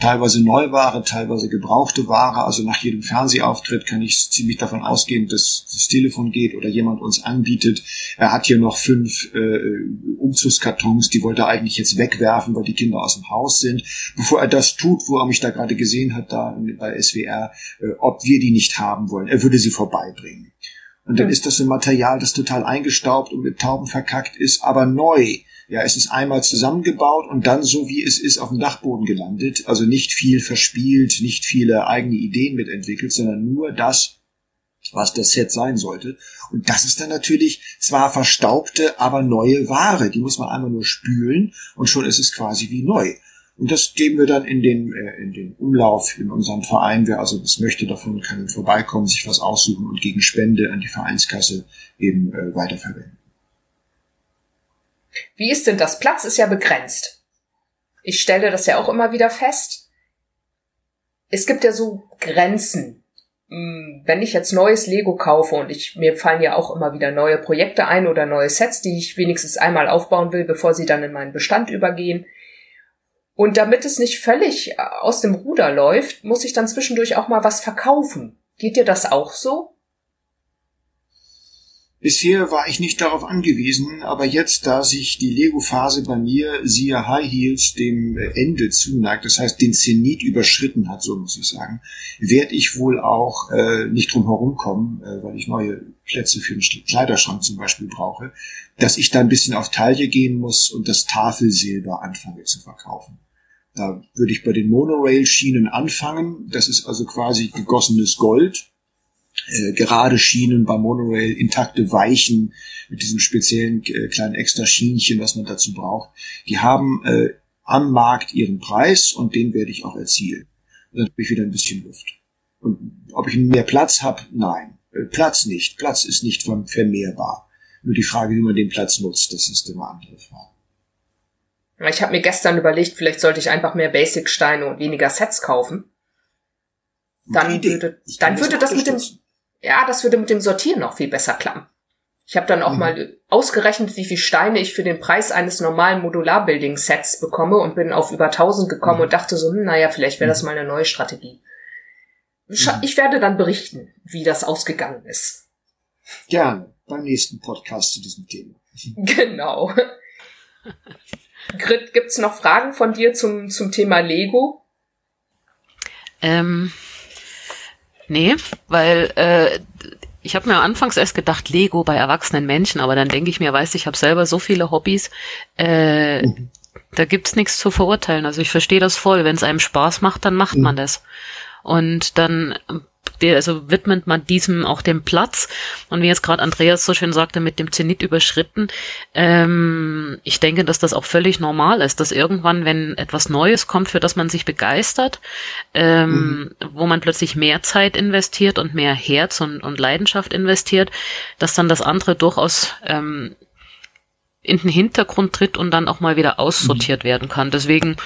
teilweise Neuware, teilweise gebrauchte Ware. Also nach jedem Fernsehauftritt kann ich ziemlich davon ausgehen, dass das Telefon geht oder jemand uns anbietet. Er hat hier noch fünf äh, Umzugskartons, die wollte er eigentlich jetzt wegwerfen, weil die Kinder aus dem Haus sind. Bevor er das tut, wo er mich da gerade gesehen hat, da bei SWR, äh, ob wir die nicht haben wollen. Er würde sie vorbeibringen. Und dann ist das ein Material, das total eingestaubt und mit Tauben verkackt ist, aber neu. Ja, es ist einmal zusammengebaut und dann so wie es ist auf dem Dachboden gelandet. Also nicht viel verspielt, nicht viele eigene Ideen mitentwickelt, sondern nur das, was das Set sein sollte. Und das ist dann natürlich zwar verstaubte, aber neue Ware. Die muss man einmal nur spülen und schon ist es quasi wie neu. Und das geben wir dann in den, äh, in den Umlauf in unserem Verein. Wer also das möchte davon, kann vorbeikommen, sich was aussuchen und gegen Spende an die Vereinskasse eben äh, weiterverwenden. Wie ist denn das? Platz ist ja begrenzt. Ich stelle das ja auch immer wieder fest. Es gibt ja so Grenzen. Hm, wenn ich jetzt neues Lego kaufe und ich, mir fallen ja auch immer wieder neue Projekte ein oder neue Sets, die ich wenigstens einmal aufbauen will, bevor sie dann in meinen Bestand übergehen. Und damit es nicht völlig aus dem Ruder läuft, muss ich dann zwischendurch auch mal was verkaufen. Geht dir das auch so? Bisher war ich nicht darauf angewiesen, aber jetzt, da sich die Lego-Phase bei mir, siehe High Heels, dem Ende zuneigt, das heißt den Zenit überschritten hat, so muss ich sagen, werde ich wohl auch äh, nicht drum herum kommen, äh, weil ich neue Plätze für den Kleiderschrank zum Beispiel brauche, dass ich da ein bisschen auf Taille gehen muss und das Tafelsilber anfange zu verkaufen. Da würde ich bei den Monorail-Schienen anfangen. Das ist also quasi gegossenes Gold äh, gerade Schienen beim Monorail, intakte Weichen mit diesem speziellen äh, kleinen extra Schienchen, was man dazu braucht. Die haben äh, am Markt ihren Preis und den werde ich auch erzielen. Und dann habe ich wieder ein bisschen Luft. Und ob ich mehr Platz habe? Nein. Äh, Platz nicht. Platz ist nicht vermehrbar. Nur die Frage, wie man den Platz nutzt, das ist immer andere Frage. Ich habe mir gestern überlegt, vielleicht sollte ich einfach mehr Basic-Steine und weniger Sets kaufen. Dann würde, dann würde das mit dem, ja, das würde mit dem Sortieren noch viel besser klappen. Ich habe dann auch mhm. mal ausgerechnet, wie viel Steine ich für den Preis eines normalen Modular-Building-Sets bekomme und bin auf über 1000 gekommen mhm. und dachte so, hm, naja, vielleicht wäre das mhm. mal eine neue Strategie. Mhm. Ich werde dann berichten, wie das ausgegangen ist. Gerne, beim nächsten Podcast zu diesem Thema. Genau. Grit, gibt's noch Fragen von dir zum, zum Thema Lego? Ähm, Nee, weil äh, ich habe mir anfangs erst gedacht, Lego bei erwachsenen Menschen, aber dann denke ich mir, weißt ich habe selber so viele Hobbys, äh, mhm. da gibt's nichts zu verurteilen. Also ich verstehe das voll. Wenn es einem Spaß macht, dann macht mhm. man das. Und dann also widmet man diesem auch den Platz. Und wie jetzt gerade Andreas so schön sagte, mit dem Zenit überschritten, ähm, ich denke, dass das auch völlig normal ist, dass irgendwann, wenn etwas Neues kommt, für das man sich begeistert, ähm, mhm. wo man plötzlich mehr Zeit investiert und mehr Herz und, und Leidenschaft investiert, dass dann das andere durchaus ähm, in den Hintergrund tritt und dann auch mal wieder aussortiert mhm. werden kann. Deswegen,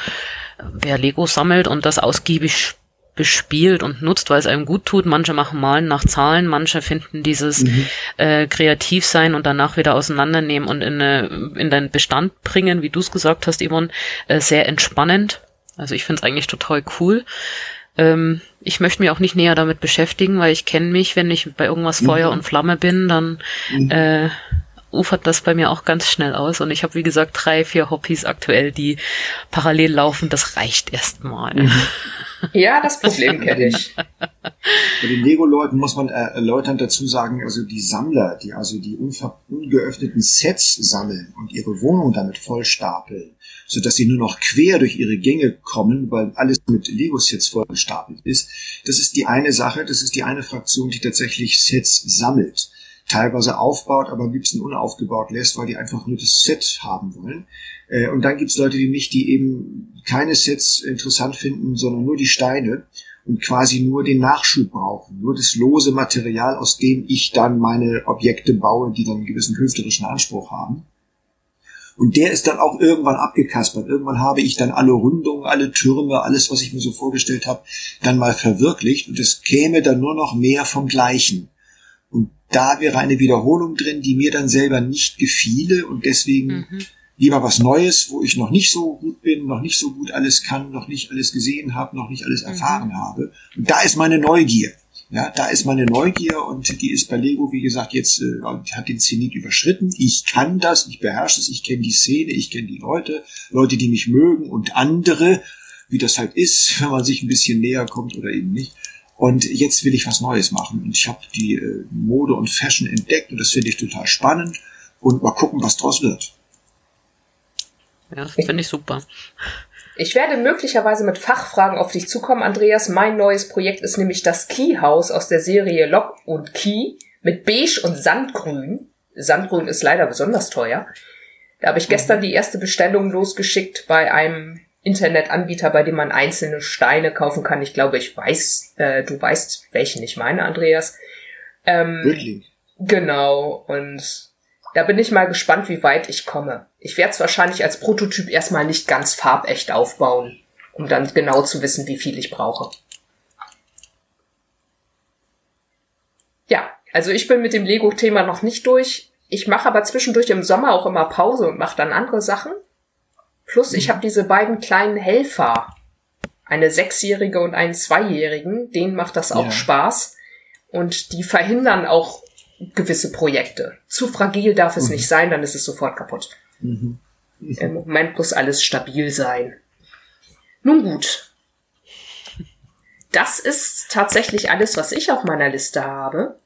wer Lego sammelt und das ausgiebig bespielt und nutzt, weil es einem gut tut. Manche machen Malen nach Zahlen, manche finden dieses mhm. äh, kreativ sein und danach wieder auseinandernehmen und in, eine, in deinen Bestand bringen, wie du es gesagt hast, Yvonne, äh, sehr entspannend. Also ich finde es eigentlich total cool. Ähm, ich möchte mich auch nicht näher damit beschäftigen, weil ich kenne mich, wenn ich bei irgendwas mhm. Feuer und Flamme bin, dann mhm. äh, ufert das bei mir auch ganz schnell aus. Und ich habe, wie gesagt, drei, vier Hobbys aktuell, die parallel laufen. Das reicht erstmal. Mhm. Ja, das Problem kenne ich. Bei den Lego-Leuten muss man äh, erläutern dazu sagen, also die Sammler, die also die ungeöffneten Sets sammeln und ihre Wohnung damit vollstapeln, so dass sie nur noch quer durch ihre Gänge kommen, weil alles mit Lego-Sets vollgestapelt ist. Das ist die eine Sache, das ist die eine Fraktion, die tatsächlich Sets sammelt teilweise aufbaut, aber am liebsten unaufgebaut lässt, weil die einfach nur das Set haben wollen. Äh, und dann gibt's Leute wie mich, die eben keine Sets interessant finden, sondern nur die Steine und quasi nur den Nachschub brauchen, nur das lose Material, aus dem ich dann meine Objekte baue, die dann einen gewissen künstlerischen Anspruch haben. Und der ist dann auch irgendwann abgekaspert. Irgendwann habe ich dann alle Rundungen, alle Türme, alles, was ich mir so vorgestellt habe, dann mal verwirklicht und es käme dann nur noch mehr vom Gleichen. Da wäre eine Wiederholung drin, die mir dann selber nicht gefiele und deswegen mhm. lieber was Neues, wo ich noch nicht so gut bin, noch nicht so gut alles kann, noch nicht alles gesehen habe, noch nicht alles mhm. erfahren mhm. habe. Und da ist meine Neugier. Ja, da ist meine Neugier und die ist bei Lego, wie gesagt, jetzt äh, hat den Zenit überschritten. Ich kann das, ich beherrsche es, ich kenne die Szene, ich kenne die Leute, Leute, die mich mögen und andere, wie das halt ist, wenn man sich ein bisschen näher kommt oder eben nicht. Und jetzt will ich was Neues machen. Und ich habe die äh, Mode und Fashion entdeckt und das finde ich total spannend. Und mal gucken, was draus wird. Ja, das finde ich super. Ich werde möglicherweise mit Fachfragen auf dich zukommen, Andreas. Mein neues Projekt ist nämlich das Key House aus der Serie Lock und Key mit Beige und Sandgrün. Sandgrün ist leider besonders teuer. Da habe ich gestern die erste Bestellung losgeschickt bei einem Internetanbieter, bei dem man einzelne Steine kaufen kann. Ich glaube, ich weiß, äh, du weißt, welchen ich meine, Andreas. Ähm, Wirklich? Genau, und da bin ich mal gespannt, wie weit ich komme. Ich werde es wahrscheinlich als Prototyp erstmal nicht ganz farbecht aufbauen, um dann genau zu wissen, wie viel ich brauche. Ja, also ich bin mit dem Lego-Thema noch nicht durch. Ich mache aber zwischendurch im Sommer auch immer Pause und mache dann andere Sachen. Plus, ich habe diese beiden kleinen Helfer. Eine Sechsjährige und einen Zweijährigen. Denen macht das auch ja. Spaß. Und die verhindern auch gewisse Projekte. Zu fragil darf es mhm. nicht sein, dann ist es sofort kaputt. Mhm. Mhm. Im Moment muss alles stabil sein. Nun gut. Das ist tatsächlich alles, was ich auf meiner Liste habe.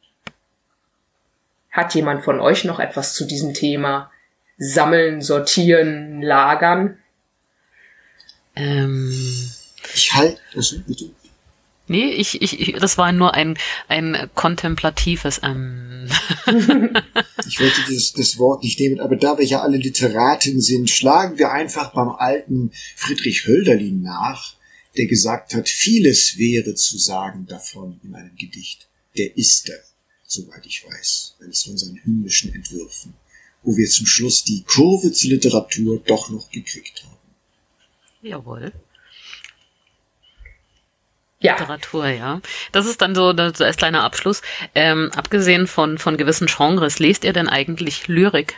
Hat jemand von euch noch etwas zu diesem Thema? Sammeln, Sortieren, Lagern? Ähm, ich halte. Nee, ich, ich, das war nur ein, ein kontemplatives, ähm. ich wollte das, das Wort nicht nehmen, aber da wir ja alle Literaten sind, schlagen wir einfach beim alten Friedrich Hölderlin nach, der gesagt hat, vieles wäre zu sagen davon in einem Gedicht. Der ist er, soweit ich weiß, eines von seinen himmlischen Entwürfen wo wir zum Schluss die Kurve zur Literatur doch noch gekriegt haben. Jawohl. Ja. Literatur, ja. Das ist dann so, das als kleiner Abschluss. Ähm, abgesehen von, von gewissen Genres, lest ihr denn eigentlich Lyrik?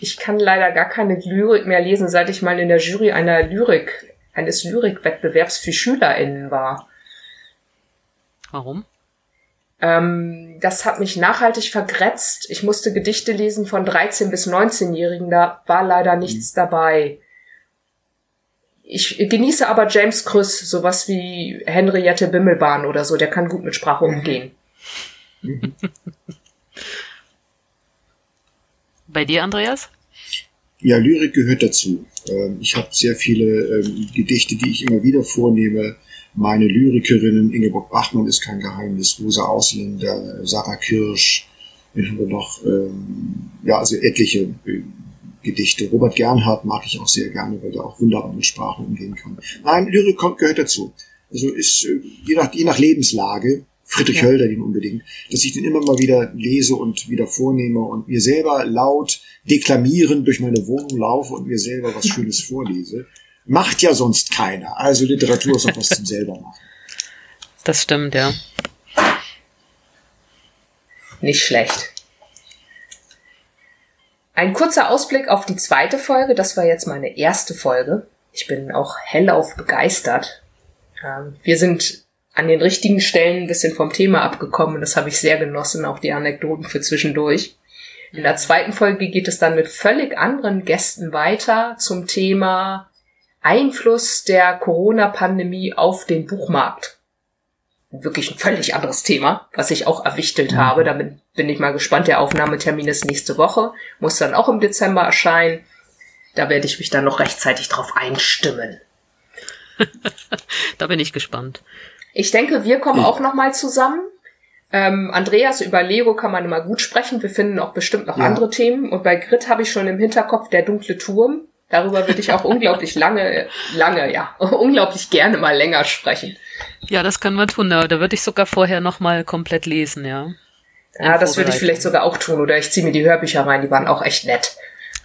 Ich kann leider gar keine Lyrik mehr lesen, seit ich mal in der Jury einer Lyrik, eines Lyrikwettbewerbs für SchülerInnen war. Warum? Ähm, das hat mich nachhaltig vergrätzt. Ich musste Gedichte lesen von 13 bis 19-Jährigen, da war leider nichts mhm. dabei. Ich genieße aber James Krüss, sowas wie Henriette Bimmelbahn oder so, der kann gut mit Sprache mhm. umgehen. Bei dir, Andreas? Ja, Lyrik gehört dazu. Ähm, ich habe sehr viele ähm, Gedichte, die ich immer wieder vornehme. Meine Lyrikerinnen, Ingeborg Bachmann ist kein Geheimnis, Rosa Ausländer, Sarah Kirsch, wir haben noch, ähm, ja, also etliche äh, Gedichte. Robert Gernhardt mag ich auch sehr gerne, weil der auch wunderbar mit Sprache umgehen kann. Nein, Lyrik kommt, gehört dazu. Also ist äh, je nach, je nach Lebenslage, Friedrich ja. Hölderlin unbedingt, dass ich den immer mal wieder lese und wieder vornehme und mir selber laut deklamierend durch meine Wohnung laufe und mir selber was Schönes vorlese. Macht ja sonst keiner. Also Literatur ist auch was zum selber machen. Das stimmt, ja. Nicht schlecht. Ein kurzer Ausblick auf die zweite Folge. Das war jetzt meine erste Folge. Ich bin auch hellauf begeistert. Ähm, wir sind an den richtigen Stellen ein bisschen vom Thema abgekommen. Das habe ich sehr genossen, auch die Anekdoten für zwischendurch. In der zweiten Folge geht es dann mit völlig anderen Gästen weiter zum Thema Einfluss der Corona-Pandemie auf den Buchmarkt. Wirklich ein völlig anderes Thema, was ich auch erwichtelt mhm. habe. Damit bin ich mal gespannt. Der Aufnahmetermin ist nächste Woche, muss dann auch im Dezember erscheinen. Da werde ich mich dann noch rechtzeitig drauf einstimmen. da bin ich gespannt. Ich denke, wir kommen auch noch mal zusammen. Ähm, Andreas, über Lego kann man immer gut sprechen. Wir finden auch bestimmt noch ja. andere Themen. Und bei Grit habe ich schon im Hinterkopf der dunkle Turm. Darüber würde ich auch unglaublich lange, lange, ja, unglaublich gerne mal länger sprechen. Ja, das können wir tun. Da würde ich sogar vorher noch mal komplett lesen, ja. Ja, das würde ich vielleicht sogar auch tun. Oder ich ziehe mir die Hörbücher rein, die waren auch echt nett.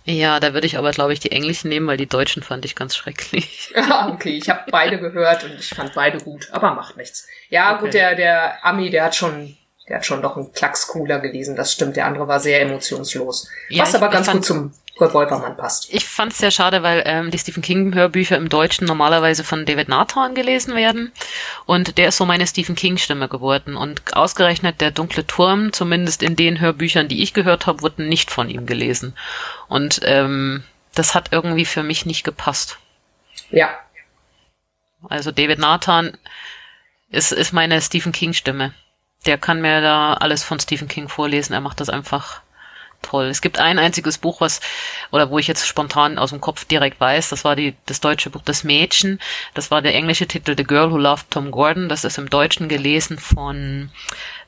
Ja, da würde ich aber, glaube ich, die englischen nehmen, weil die deutschen fand ich ganz schrecklich. ah, okay, ich habe beide gehört und ich fand beide gut, aber macht nichts. Ja, okay. gut, der, der Ami, der hat schon, der hat schon noch einen Klacks cooler gelesen, das stimmt. Der andere war sehr emotionslos. Ja, was aber ganz gut zum Wolvermann passt. Ich fand es sehr schade, weil ähm, die Stephen King Hörbücher im Deutschen normalerweise von David Nathan gelesen werden und der ist so meine Stephen King Stimme geworden und ausgerechnet der dunkle Turm, zumindest in den Hörbüchern, die ich gehört habe, wurden nicht von ihm gelesen und ähm, das hat irgendwie für mich nicht gepasst. Ja. Also David Nathan ist, ist meine Stephen King Stimme. Der kann mir da alles von Stephen King vorlesen. Er macht das einfach toll. Es gibt ein einziges Buch, was, oder wo ich jetzt spontan aus dem Kopf direkt weiß, das war die, das deutsche Buch Das Mädchen. Das war der englische Titel The Girl Who Loved Tom Gordon. Das ist im Deutschen gelesen von,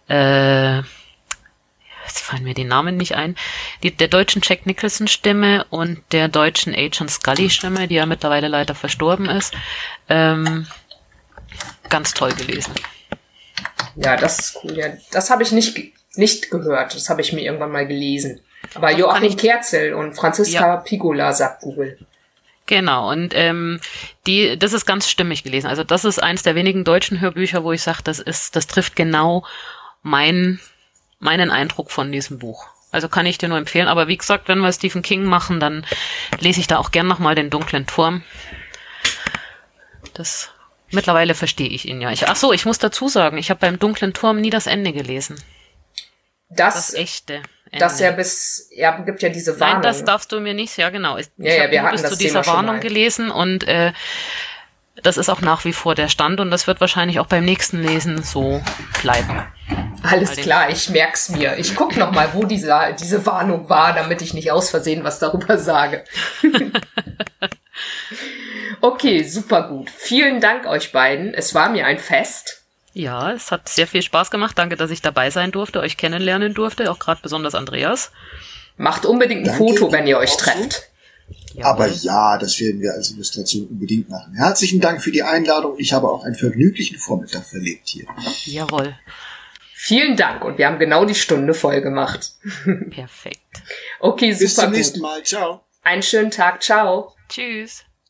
äh, jetzt fallen mir die Namen nicht ein, die, der deutschen Jack Nicholson Stimme und der deutschen Agent Scully Stimme, die ja mittlerweile leider verstorben ist. Ähm, ganz toll gelesen. Ja, das ist cool. Ja, das habe ich nicht nicht gehört. Das habe ich mir irgendwann mal gelesen. Aber Joachim Kerzel und Franziska ja. Pigola sagt Google. Genau, und ähm, die, das ist ganz stimmig gelesen. Also das ist eins der wenigen deutschen Hörbücher, wo ich sage, das ist, das trifft genau mein, meinen Eindruck von diesem Buch. Also kann ich dir nur empfehlen. Aber wie gesagt, wenn wir Stephen King machen, dann lese ich da auch gern nochmal den dunklen Turm. Das mittlerweile verstehe ich ihn ja. Ich, ach so, ich muss dazu sagen, ich habe beim dunklen Turm nie das Ende gelesen. Das, das echte. Ende. Das ja bis, ja, gibt ja diese Warnung. Nein, das darfst du mir nicht, ja genau. Ich, ja, ja, wir hatten bis das zu dieser Thema Warnung gelesen und äh, das ist auch nach wie vor der Stand und das wird wahrscheinlich auch beim nächsten Lesen so bleiben. Alles klar, ich merk's mir. Ich guck noch mal, wo diese, diese Warnung war, damit ich nicht aus Versehen was darüber sage. okay, super gut. Vielen Dank euch beiden. Es war mir ein Fest. Ja, es hat sehr viel Spaß gemacht. Danke, dass ich dabei sein durfte, euch kennenlernen durfte, auch gerade besonders Andreas. Macht unbedingt ein Danke, Foto, wenn ihr euch trefft. Jawohl. Aber ja, das werden wir als Illustration unbedingt machen. Herzlichen Dank für die Einladung. Ich habe auch einen vergnüglichen Vormittag verlebt hier. Jawohl. Vielen Dank und wir haben genau die Stunde voll gemacht. Perfekt. Okay, super. Bis zum nächsten Mal. Ciao. Einen schönen Tag. Ciao. Tschüss.